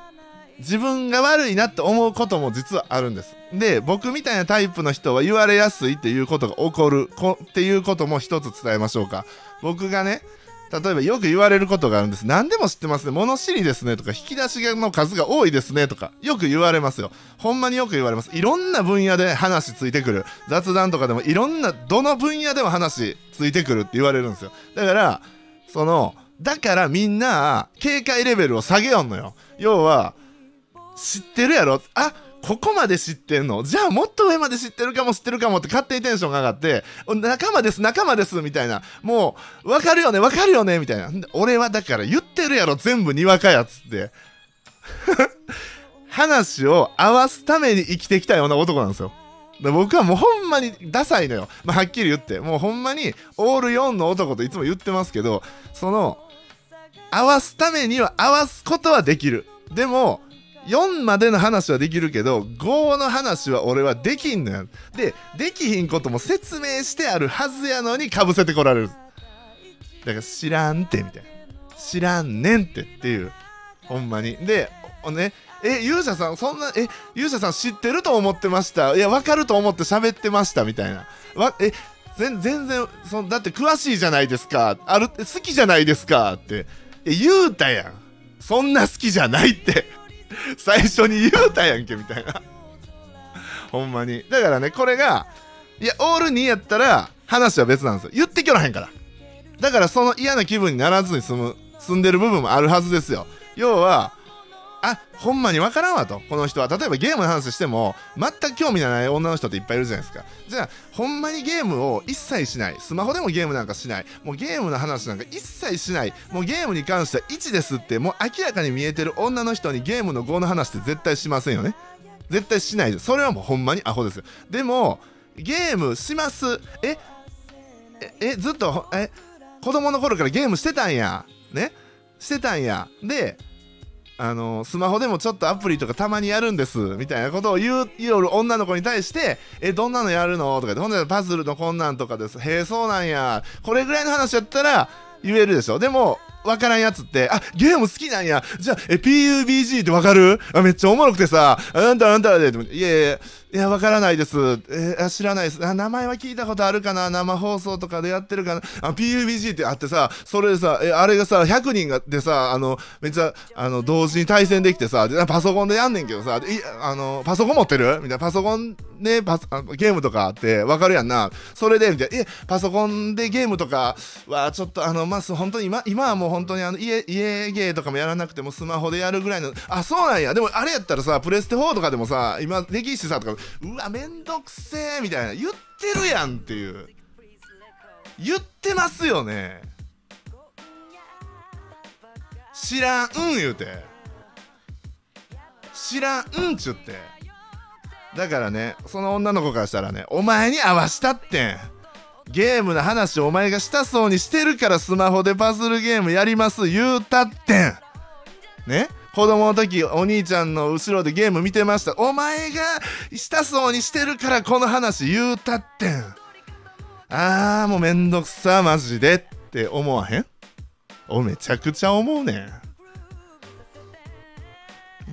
自分が悪いなって思うことも実はあるんです。で僕みたいなタイプの人は言われやすいっていうことが起こるこっていうことも一つ伝えましょうか。僕がね例えばよく言われることがあるんです。何でも知ってますね。物知りですねとか引き出しの数が多いですねとかよく言われますよ。ほんまによく言われます。いろんな分野で話ついてくる。雑談とかでもいろんなどの分野でも話ついてくるって言われるんですよ。だからそのだからみんな警戒レベルを下げよんのよ。要は知ってるやろ？あっここまで知ってんの？じゃあもっと上まで知ってるかも知ってるかもって勝手にテンションが上がって仲間です仲間ですみたいな。もう分かるよね分かるよねみたいな。俺はだから言ってるやろ全部にわかやつって。話を合わすために生きてきたような男なんですよ。僕はもうほんまにダサいのよ、まあ、はっきり言って。もうほんまにオール4の男といつも言ってますけどその合わすためには合わすことはできる。でも4までの話はできるけど5の話は俺はできんのやでできひんことも説明してあるはずやのにかぶせてこられる。だから知らんってみたいな。知らんねんってっていう。ほんまに。でねえ勇者さんそんなえ勇者さん知ってると思ってました？いや分かると思って喋ってましたみたいな。わえ全然そだって詳しいじゃないですか。ある好きじゃないですかって。言うたやん。そんな好きじゃないって。最初に言うたやんけみたいな。ほんまに。だからねこれがいやオール2やったら話は別なんですよ。言ってきょらへんから。だからその嫌な気分にならずに済む住んでる部分もあるはずですよ。要はあほんまに分からんわと。この人は。例えばゲームの話しても全く興味のない女の人っていっぱいいるじゃないですか。じゃあほんまにゲームを一切しない。スマホでもゲームなんかしない。もうゲームの話なんか一切しない。もうゲームに関しては1ですってもう明らかに見えてる女の人にゲームの5の話って絶対しませんよね。絶対しないそれはもうほんまにアホですよ。でもゲームします。ええずっとえ子供の頃からゲームしてたんや。ね？してたんや。であのスマホでもちょっとアプリとかたまにやるんですみたいなことを言う言う女の子に対して「えどんなのやるの?」とか言って「ほんでパズルのこんなんとかです。へえそうなんや。これぐらいの話やったら言えるでしょ。でもわからんやつって、あ、ゲーム好きなんや。じゃあ、え、PUBG ってわかる？あ、めっちゃおもろくてさ、あんたあんたで、いやいや、いや、わからないです。えあ知らないです。あ。名前は聞いたことあるかな？生放送とかでやってるかな？あ、PUBG ってあってさ、それでさ、え、あれがさ、100人がでさ、あの、めっちゃ、あの、同時に対戦できてさ、でパソコンでやんねんけどさ、いあの、パソコン持ってる？みたいな、パソコンでパあゲームとかあってわかるやんな。それで、みたいな、え、パソコンでゲームとかは、ちょっとあの、まあ、本当に今、今はもう本当にあの、家、家ゲーとかもやらなくてもスマホでやるぐらいの、あ、そうなんや。でもあれやったらさ、プレステ4とかでもさ、今できるしさ、とか、うわ、めんどくせえ、みたいな、言ってるやんっていう。言ってますよね。知らん、言うて。知らん、うんちゅって。だからね、その女の子からしたらね、お前に合わしたってん。ゲームの話お前がしたそうにしてるからスマホでパズルゲームやります言うたってん。ね？子供の時お兄ちゃんの後ろでゲーム見てました。お前がしたそうにしてるからこの話言うたってん。あーもうめんどくさマジでって思わへん？おめちゃくちゃ思うねん。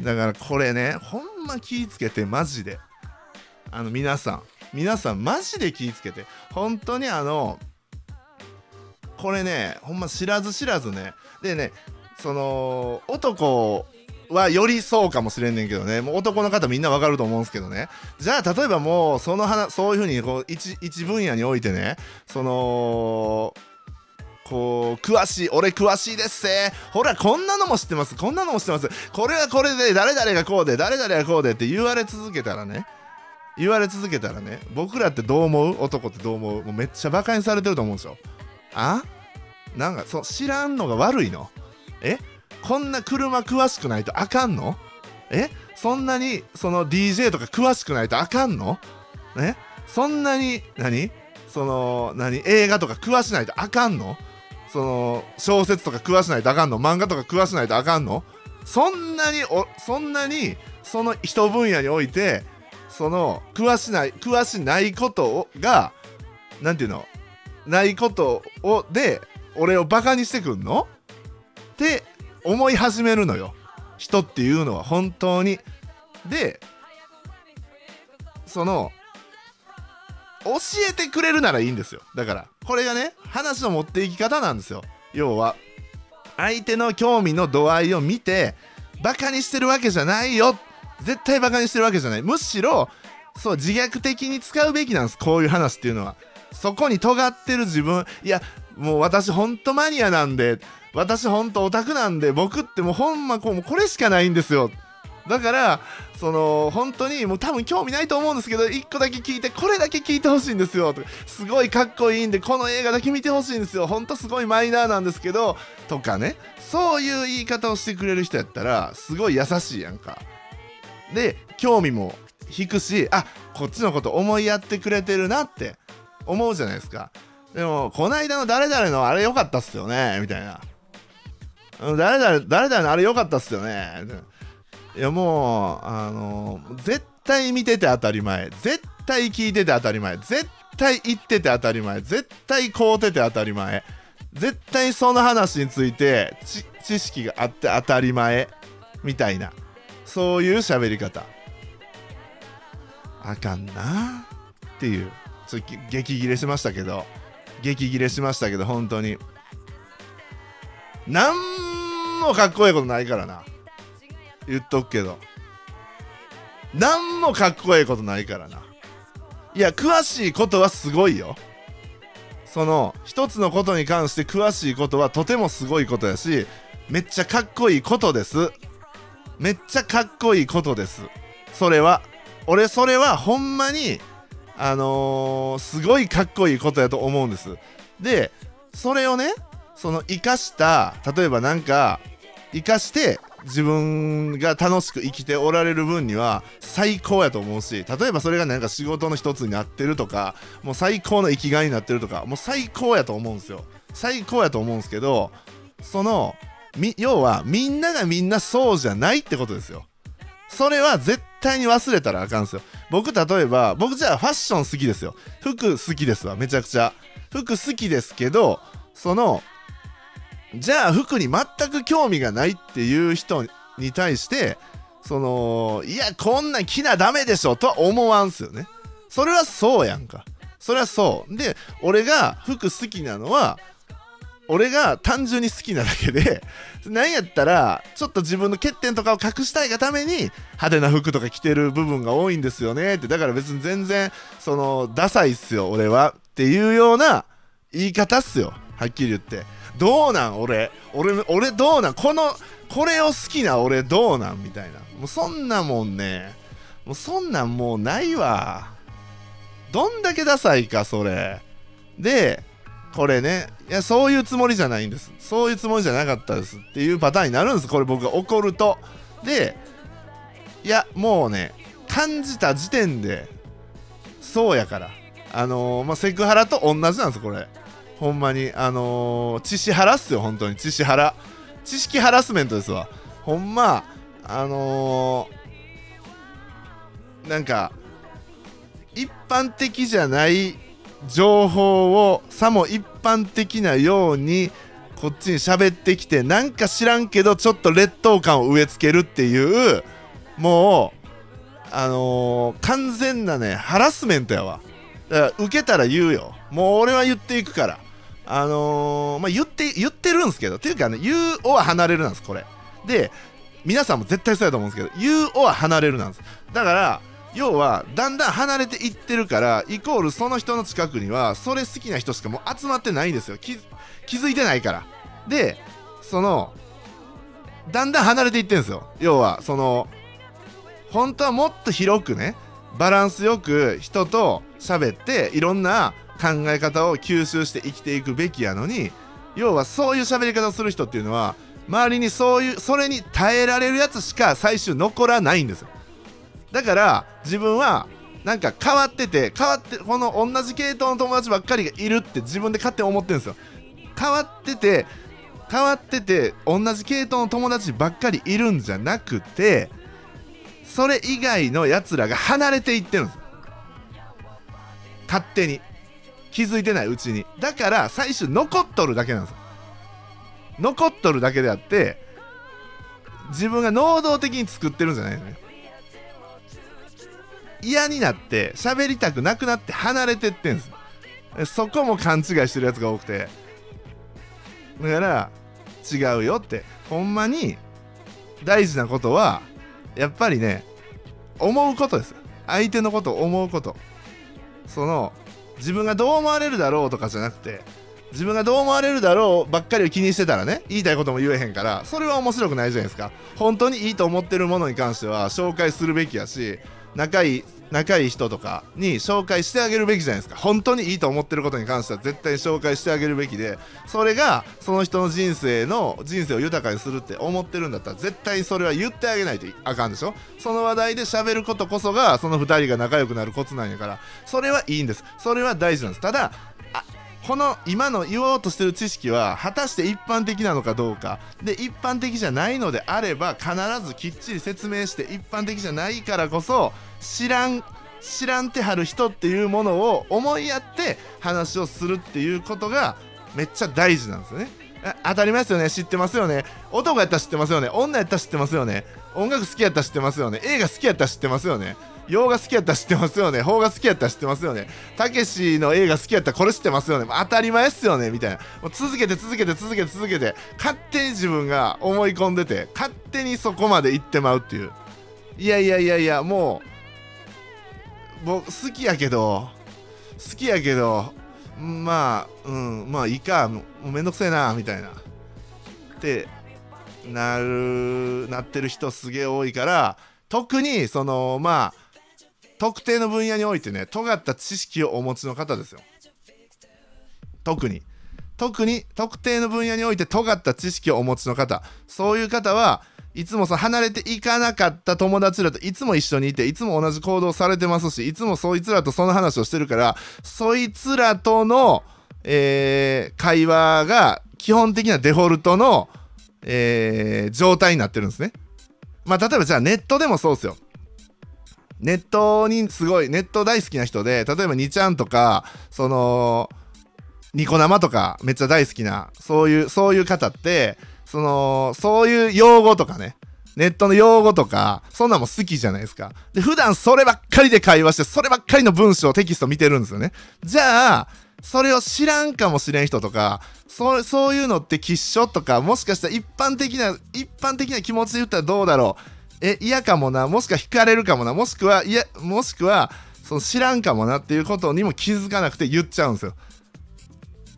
だからこれね、ほんま気ぃつけてマジで。あの皆さん、皆さんマジで気ぃつけて。本当にあの、これね、ほんま知らず知らずね。でね、その、男はよりそうかもしれんねんけどね、もう男の方みんなわかると思うんですけどね。じゃあ例えばもう、その話、そういうふうにこう一、一分野においてね、その、こう、詳しい、俺詳しいですせほら、こんなのも知ってます、こんなのも知ってます。これはこれで、誰々がこうで、誰々がこうでって言われ続けたらね、言われ続けたらね、僕らってどう思う？男ってどう思う？もうめっちゃバカにされてると思うんですよ。あ？なんか、そう、知らんのが悪いの？え？こんな車詳しくないとあかんの？え？そんなに、その DJ とか詳しくないとあかんの？ねそんなに、何？その、何？映画とか詳しないとあかんの？その小説とか詳しないとあかんの？漫画とか詳しないとあかんの？そんなにそんなにその一分野においてその詳しない詳しないことをがなんていうの？ないことをで俺をバカにしてくんの？って思い始めるのよ。人っていうのは本当に。でその教えてくれるならいいんですよ。だからこれがね話の持っていき方なんですよ。要は相手の興味の度合いを見てバカにしてるわけじゃないよ絶対バカにしてるわけじゃない。むしろそう自虐的に使うべきなんです。こういう話っていうのは。そこに尖ってる自分。いやもう私ほんとマニアなんで。私ほんとオタクなんで。僕ってもうほんまこうこれしかないんですよ。だからその本当にもう多分興味ないと思うんですけど1個だけ聞いてこれだけ聞いてほしいんですよ。とかすごいかっこいいんでこの映画だけ見てほしいんですよ。ほんとすごいマイナーなんですけどとかね。そういう言い方をしてくれる人やったらすごい優しいやんか。で興味も引くしあこっちのこと思いやってくれてるなって思うじゃないですか。でもこないだの誰々のあれ良かったっすよねみたいな。誰々誰々のあれ良かったっすよね。いやもうあの絶対見てて当たり前。絶対聞いてて当たり前。絶対言ってて当たり前。絶対買うてて当たり前。絶対その話について知識があって当たり前。みたいな。そういう喋り方。あかんな。っていう。ちょっと激切れしましたけど。激切れしましたけど本当に。なんもかっこいいことないからな。言っとくけど。なんもかっこいいことないからな。いや詳しいことはすごいよ。その一つのことに関して詳しいことはとてもすごいことやしめっちゃかっこいいことです。めっちゃかっこいいことです。それは。俺それはほんまにあのーすごいかっこいいことやと思うんです。でそれをねその生かした例えばなんか生かして自分が楽しく生きておられる分には最高やと思うし例えばそれがなんか仕事の一つになってるとかもう最高の生きがいになってるとかもう最高やと思うんですよ。最高やと思うんですけどそのみ要はみんながみんなそうじゃないってことですよ。それは絶対に忘れたらあかんですよ。僕例えば僕じゃあファッション好きですよ。服好きですわ。めちゃくちゃ。服好きですけどそのじゃあ服に全く興味がないっていう人に対してそのいやこんなん着なダメでしょとは思わんすよね。それはそうやんか。それはそう。で俺が服好きなのは俺が単純に好きなだけで なんやったらちょっと自分の欠点とかを隠したいがために派手な服とか着てる部分が多いんですよねって。だから別に全然そのダサいっすよ俺はっていうような言い方っすよ。はっきり言って。どうなん？俺。俺俺どうなん？このこれを好きな？俺どうなん？みたいな。もうそんなもんね。もうそんなんもうないわ。どんだけダサいかそれ。でこれね。いやそういうつもりじゃないんです。そういうつもりじゃなかったですっていうパターンになるんです。これ僕が怒ると。でいやもうね感じた時点でそうやから。あのーまあ、セクハラと同じなんですこれ。ほんまに。あのー、知識ハラっすよ本当に。知識ハラ知識ハラスメントですわ。ほんまあのー、なんか一般的じゃない情報をさも一般的なようにこっちに喋ってきてなんか知らんけどちょっと劣等感を植え付けるっていうもうあのー完全なねハラスメントやわ。だから受けたら言うよ。もう俺は言っていくから。あのーまあ言って言ってるんですけど。っていうかね言うをは離れるなんですこれ。で皆さんも絶対そうやと思うんですけど。言うをは離れるなんです。だから要はだんだん離れていってるからイコールその人の近くにはそれ好きな人しかもう集まってないんですよ。気気づいてないから。でそのだんだん離れていってるんですよ。要はその本当はもっと広くねバランスよく人と喋っていろんな考え方を吸収して生きていくべきやのに要はそういう喋り方をする人っていうのは周りにそういうそれに耐えられるやつしか最終残らないんですよ。だから自分はなんか変わってて変わってこの同じ系統の友達ばっかりがいるって自分で勝手に思ってるんですよ。変わってて変わってて同じ系統の友達ばっかりいるんじゃなくてそれ以外のやつらが離れていってるんです勝手に。気づいてないうちに。だから最終残っとるだけなんですよ。残っとるだけであって自分が能動的に作ってるんじゃないのよ。嫌になって喋りたくなくなって離れてってんす。そこも勘違いしてるやつが多くて。だから違うよって。ほんまに大事なことはやっぱりね思うことです。相手のことを思うこと。その自分がどう思われるだろうとかじゃなくて自分がどう思われるだろうばっかりを気にしてたらね言いたいことも言えへんからそれは面白くないじゃないですか。本当にいいと思ってるものに関しては紹介するべきやし仲いい仲いい人とかに紹介してあげるべきじゃないですか。本当にいいと思ってることに関しては絶対に紹介してあげるべきでそれがその人の人生の人生を豊かにするって思ってるんだったら絶対にそれは言ってあげないとあかんでしょ。その話題で喋ることこそがその2人が仲良くなるコツなんやから。それはいいんです。それは大事なんです。ただこの今の言おうとしてる知識は果たして一般的なのかどうか。で一般的じゃないのであれば必ずきっちり説明して一般的じゃないからこそ知らん知らんてはる人っていうものを思いやって話をするっていうことがめっちゃ大事なんですよね。当たり前ですよね。知ってますよね。男やったら知ってますよね。女やったら知ってますよね。音楽好きやったら知ってますよね。映画好きやったら知ってますよね。洋画好きやったら知ってますよね。邦画好きやったら知ってますよね。たけしの映画好きやったらこれ知ってますよね。当たり前っすよね。みたいな。もう続けて続けて続けて続けて勝手に自分が思い込んでて勝手にそこまで行ってまうっていう。いやいやいやいやもう僕好きやけど好きやけどまあうんまあいいかもうめんどくせえなみたいな。ってなるなってる人すげえ多いから特にそのまあ特定の分野においてね尖った知識をお持ちの方ですよ。特に。特に特定の分野において尖った知識をお持ちの方そういう方はいつもさ離れていかなかった友達らといつも一緒にいていつも同じ行動されてますしいつもそいつらとその話をしてるからそいつらとの、えー会話が基本的なデフォルトの、えー状態になってるんですね。まあ例えばじゃあネットでもそうですよ。ネットにすごいネット大好きな人で例えば2ちゃんとかそのニコ生とかめっちゃ大好きなそういうそういう方ってそのそういう用語とかねネットの用語とかそんなんも好きじゃないですか。で普段そればっかりで会話してそればっかりの文章テキスト見てるんですよね。じゃあそれを知らんかもしれん人とかそうそういうのって吉祥とかもしかしたら一般的な一般的な気持ちで言ったらどうだろう。え嫌かもな。もしくは惹かれるかもな。もしくはいやもしくはその知らんかもなっていうことにも気づかなくて言っちゃうんですよ。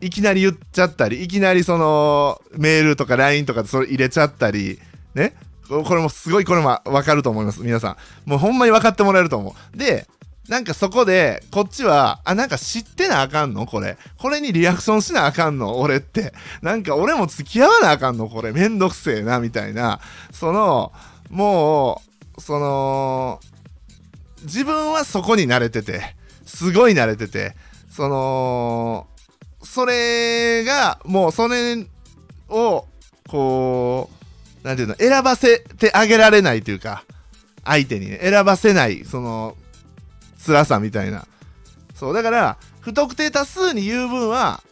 いきなり言っちゃったりいきなりそのメールとか LINE とかでそれ入れちゃったりね。ここれもすごいこれも分かると思います。皆さん。もうほんまに分かってもらえると思う。でなんかそこでこっちはあなんか知ってなあかんの？これ。これにリアクションしなあかんの？俺って。なんか俺も付き合わなあかんの？これ。めんどくせえなみたいな。そのもうその自分はそこに慣れてて。すごい慣れてて。そのそれがもうそれをこうなんていうの選ばせてあげられないというか相手にね選ばせないその辛さみたいなそうだから不特定多数に言う分は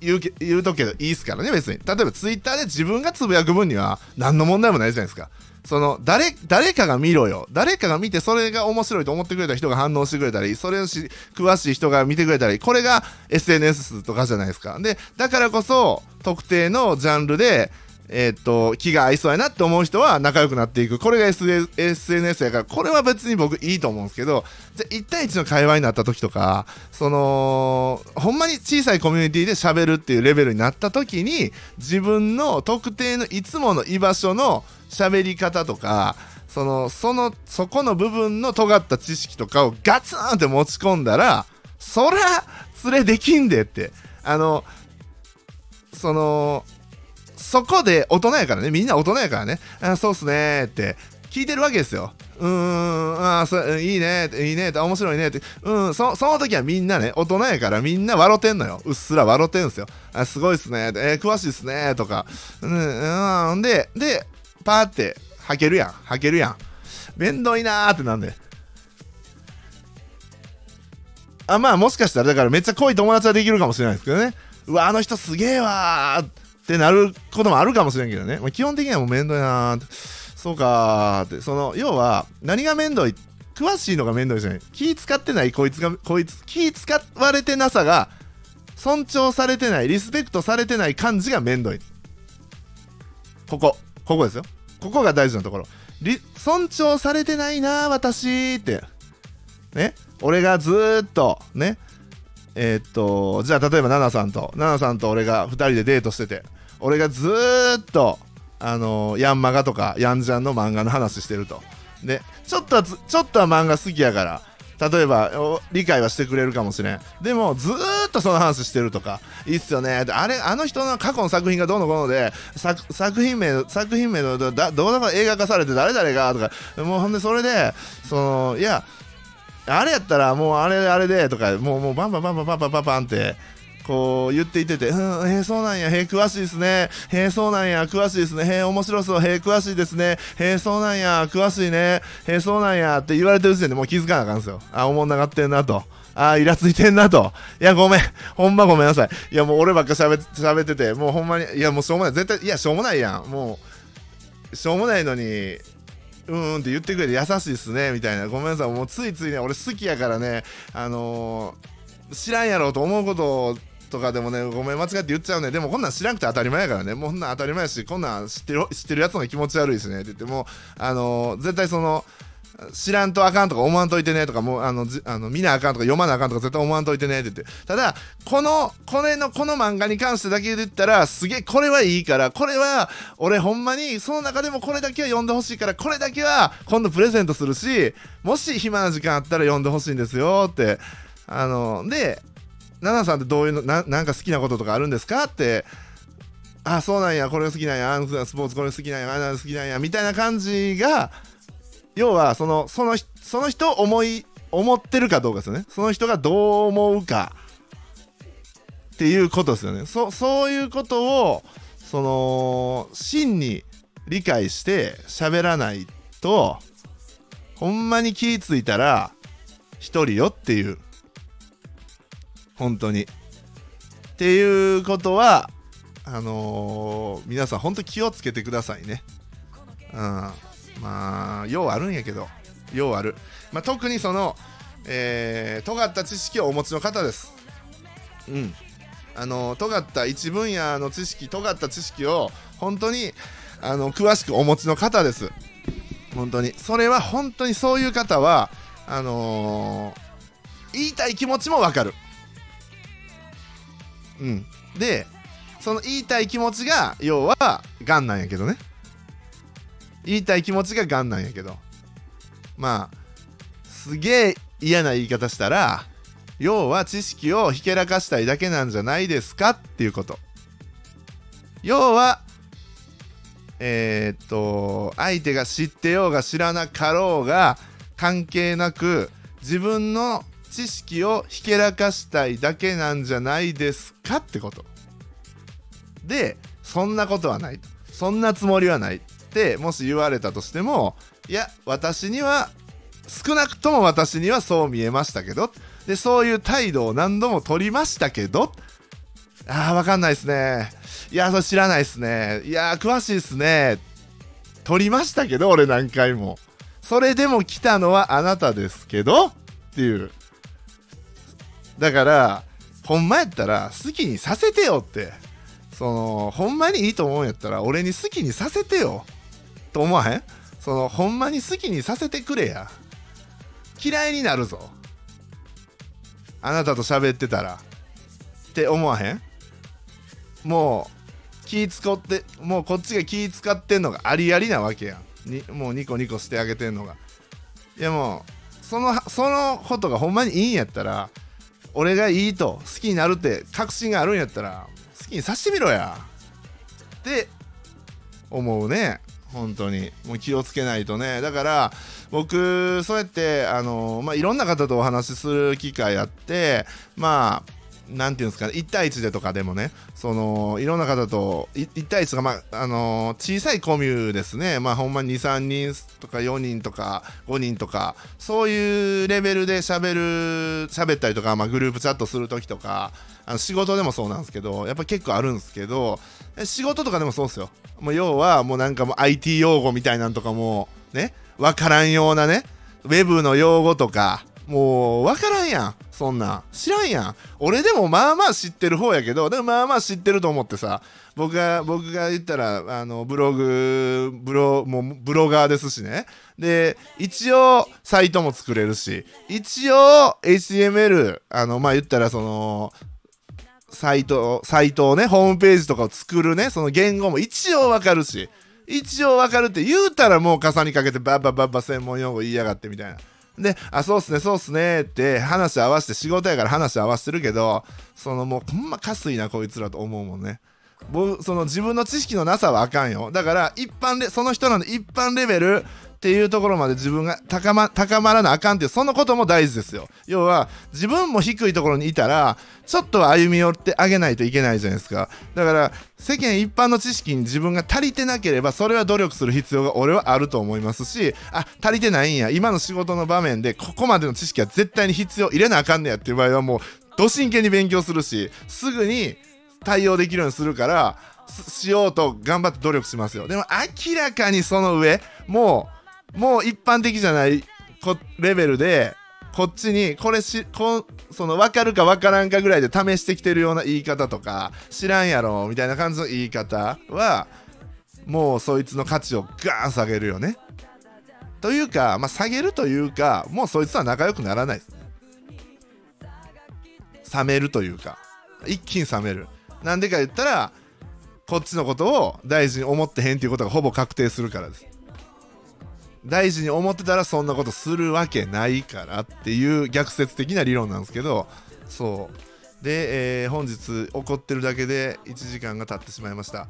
言うけ言うとけどいいっすからね別に。例えばツイッターで自分がつぶやく分には何の問題もないじゃないですか。その誰誰かが見ろよ。誰かが見てそれが面白いと思ってくれた人が反応してくれたりそれをし詳しい人が見てくれたりこれが SNS とかじゃないですか。でだからこそ特定のジャンルでえーっと気が合いそうやなって思う人は仲良くなっていく。これが SNS やからこれは別に僕いいと思うんですけどじゃ1対1の会話になった時とかそのほんまに小さいコミュニティで喋るっていうレベルになった時に自分の特定のいつもの居場所の喋り方とかそのそのそこの部分の尖った知識とかをガツンって持ち込んだらそら連れできんでって。あのそのそこで大人やからね。みんな大人やからね。あそうっすねって。聞いてるわけですよ。うーん。あーそいいねいいね面白いねって。うん。そその時はみんなね大人やからみんな笑ってんのよ。うっすら笑ってんすよ。あすごいっすねえー詳しいっすねとか。うん。うん。ででパーって履けるやん。履けるやん。めんどいなーってなんであまあもしかしたらだからめっちゃ濃い友達はできるかもしれないですけどね。うわあの人すげえわー。ってなることもあるかもしれんけどね、まあ、基本的にはもうめんどいなーって。そうかーって。その要は何がめんどい詳しいのがめんどいじゃない。気使ってないこいつがこいつ気使われてなさが尊重されてないリスペクトされてない感じがめんどい。ここ。ここですよ。ここが大事なところ。尊重されてないな私って。ね。俺がずーっとね。えーっとじゃあ例えばナナさんと。ナナさんと俺が2人でデートしてて。俺がずっとあのヤンマガとかヤンジャンの漫画の話してると。でちょっとはちょっとは漫画好きやから例えば理解はしてくれるかもしれん。でもずーっとその話してるとかいいっすよね。あれあの人の過去の作品がどうのこうので作作品名作品名のどだどうだか映画化されて誰々がとかもうほんでそれでそのいやあれやったらもうあれあれでとかもうもうバンバンバンバンバンバンバンバンってこう言っていてて、うん、へえ、そうなんや、へえ、詳しいですね。へえ、そうなんや、詳しいですね。へえ、面白そう、へえ、詳しいですね。へえ、そうなんや、詳しいね。へえ、そうなんやって言われてる時点でもう気づかなあかんですよ。あ、おもんながってんなと。あイラついてんなと。いや、ごめん。ほんまごめんなさい。いや、もう俺ばっか喋って喋ってて、もうほんまに、いや、もうしょうもない。絶対、いや、しょうもないやん。もう、しょうもないのに、うーんって言ってくれて優しいっすねみたいなごめんなさいもうついついね俺好きやからねあのー知らんやろうと思うことをとかでもねごめん間違って言っちゃうね。でもこんなん知らんくて当たり前やからね。もうこんなん当たり前やしこんなん知ってる知ってるやつの気持ち悪いしね。って言ってもあのー絶対その知らんとあかんとか思わんといてね。とかもうあのじあの見なあかんとか読まなあかんとか絶対思わんといてね。って言って。ただこのこれのこの漫画に関してだけで言ったらすげえこれはいいからこれは俺ほんまにその中でもこれだけは読んでほしいからこれだけは今度プレゼントするしもし暇な時間あったら読んでほしいんですよ。って。あので奈々さんってどういうのななんか好きなこととかあるんですかってあそうなんやこれ好きなんやあのスポーツこれ好きなんやあの好きなんやみたいな感じが要はその その人その人を思い思ってるかどうかですよねその人がどう思うかっていうことですよね。そそういうことをその真に理解して喋らないとほんまに気ぃついたら一人よっていう。本当に。っていうことはあのー皆さん本当気をつけてくださいね。うん。まあようあるんやけど。ようある、まあ、特にその、えー尖った知識をお持ちの方です。うん。あの尖った一分野の知識尖った知識を本当にあの詳しくお持ちの方です。本当に。それは本当にそういう方はあのー言いたい気持ちもわかる。うん。でその言いたい気持ちが要はがんなんやけどね。言いたい気持ちががんなんやけど。まあすげえ嫌な言い方したら要は知識をひけらかしたいだけなんじゃないですかっていうこと。要はえーっと相手が知ってようが知らなかろうが関係なく自分の知識をひけらかしたいだけなんじゃないですかってこと。でそんなことはないそんなつもりはないってもし言われたとしてもいや私には少なくとも私にはそう見えましたけど。でそういう態度を何度も取りましたけど。あーわかんないですね。いやそれ知らないですね。いや詳しいですね。取りましたけど俺何回も。それでも来たのはあなたですけど。っていう。だからほんまやったら好きにさせてよって。そのほんまにいいと思うんやったら俺に好きにさせてよ。と思わへん？そのほんまに好きにさせてくれや。嫌いになるぞ。あなたと喋ってたら。って思わへん？もう気使ってもうこっちが気使ってんのがありありなわけやん。にもうニコニコしてあげてんのが。いやもうそのそのことがほんまにいいんやったら俺がいいと好きになるって確信があるんやったら好きにさしてみろや。って思うね。本当に。もう気をつけないとね。だから僕そうやってあの、まあ、いろんな方とお話しする機会あってまあなんていうんですかね1対1でとかでもねそのいろんな方と1対1とか、まああの小さいコミュですね。まあほんま23人とか4人とか5人とかそういうレベルで喋る喋ったりとか、まあ、グループチャットする時とかあの仕事でもそうなんですけどやっぱ結構あるんですけど仕事とかでもそうですよ。もう要はもうなんかもう IT 用語みたいなんとかもね分からんようなねウェブの用語とかもう分からんやん。そんな。ん知らんやん。俺でもまあまあ知ってる方やけどでもまあまあ知ってると思ってさ。僕が僕が言ったらあのブログブロもうブロガーですしね。で一応サイトも作れるし。一応 HTML あのまあ言ったらそのサイト、サイトをね、ホームページとかを作るね、その言語も一応わかるし、一応わかるって言うたらもう傘にかけてバッバッバッバ専門用語言いやがってみたいな。で、あ、そうっすね、そうっすねって話合わせて仕事やから話合わせてるけど、そのもうほんまかすいなこいつらと思うもんね。僕、その自分の知識のなさはあかんよ。だから一般で、その人らの一般レベルっていうところまで自分が高ま高まらなあかんっていうそのことも大事ですよ。要は自分も低いところにいたらちょっと歩み寄ってあげないといけないじゃないですか。だから世間一般の知識に自分が足りてなければそれは努力する必要が俺はあると思いますしあ足りてないんや。今の仕事の場面でここまでの知識は絶対に必要入れなあかんねやっていう場合はもうど真剣に勉強するしすぐに対応できるようにするからしようと頑張って努力しますよ。でも明らかにその上もうもう一般的じゃないこレベルでこっちにこれしこその分かるか分からんかぐらいで試してきてるような言い方とか知らんやろみたいな感じの言い方はもうそいつの価値をガーン下げるよね。というか、まあ、下げるというかもうそいつは仲良くならないです。ね冷めるというか。一気に冷める。なんでか言ったらこっちのことを大事に思ってへんっていうことがほぼ確定するからです。大事に思ってたらそんなことするわけないからっていう逆説的な理論なんですけどそう。で、えー本日怒ってるだけで1時間が経ってしまいました。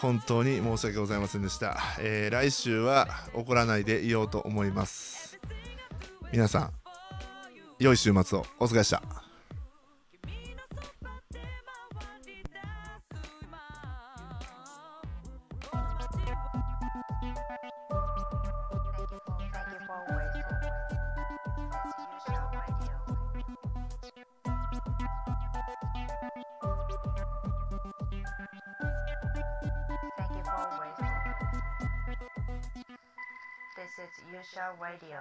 本当に申し訳ございませんでした、えー来週は怒らないでいようと思います。皆さん良い週末を。お疲れでした。Yesha Radio.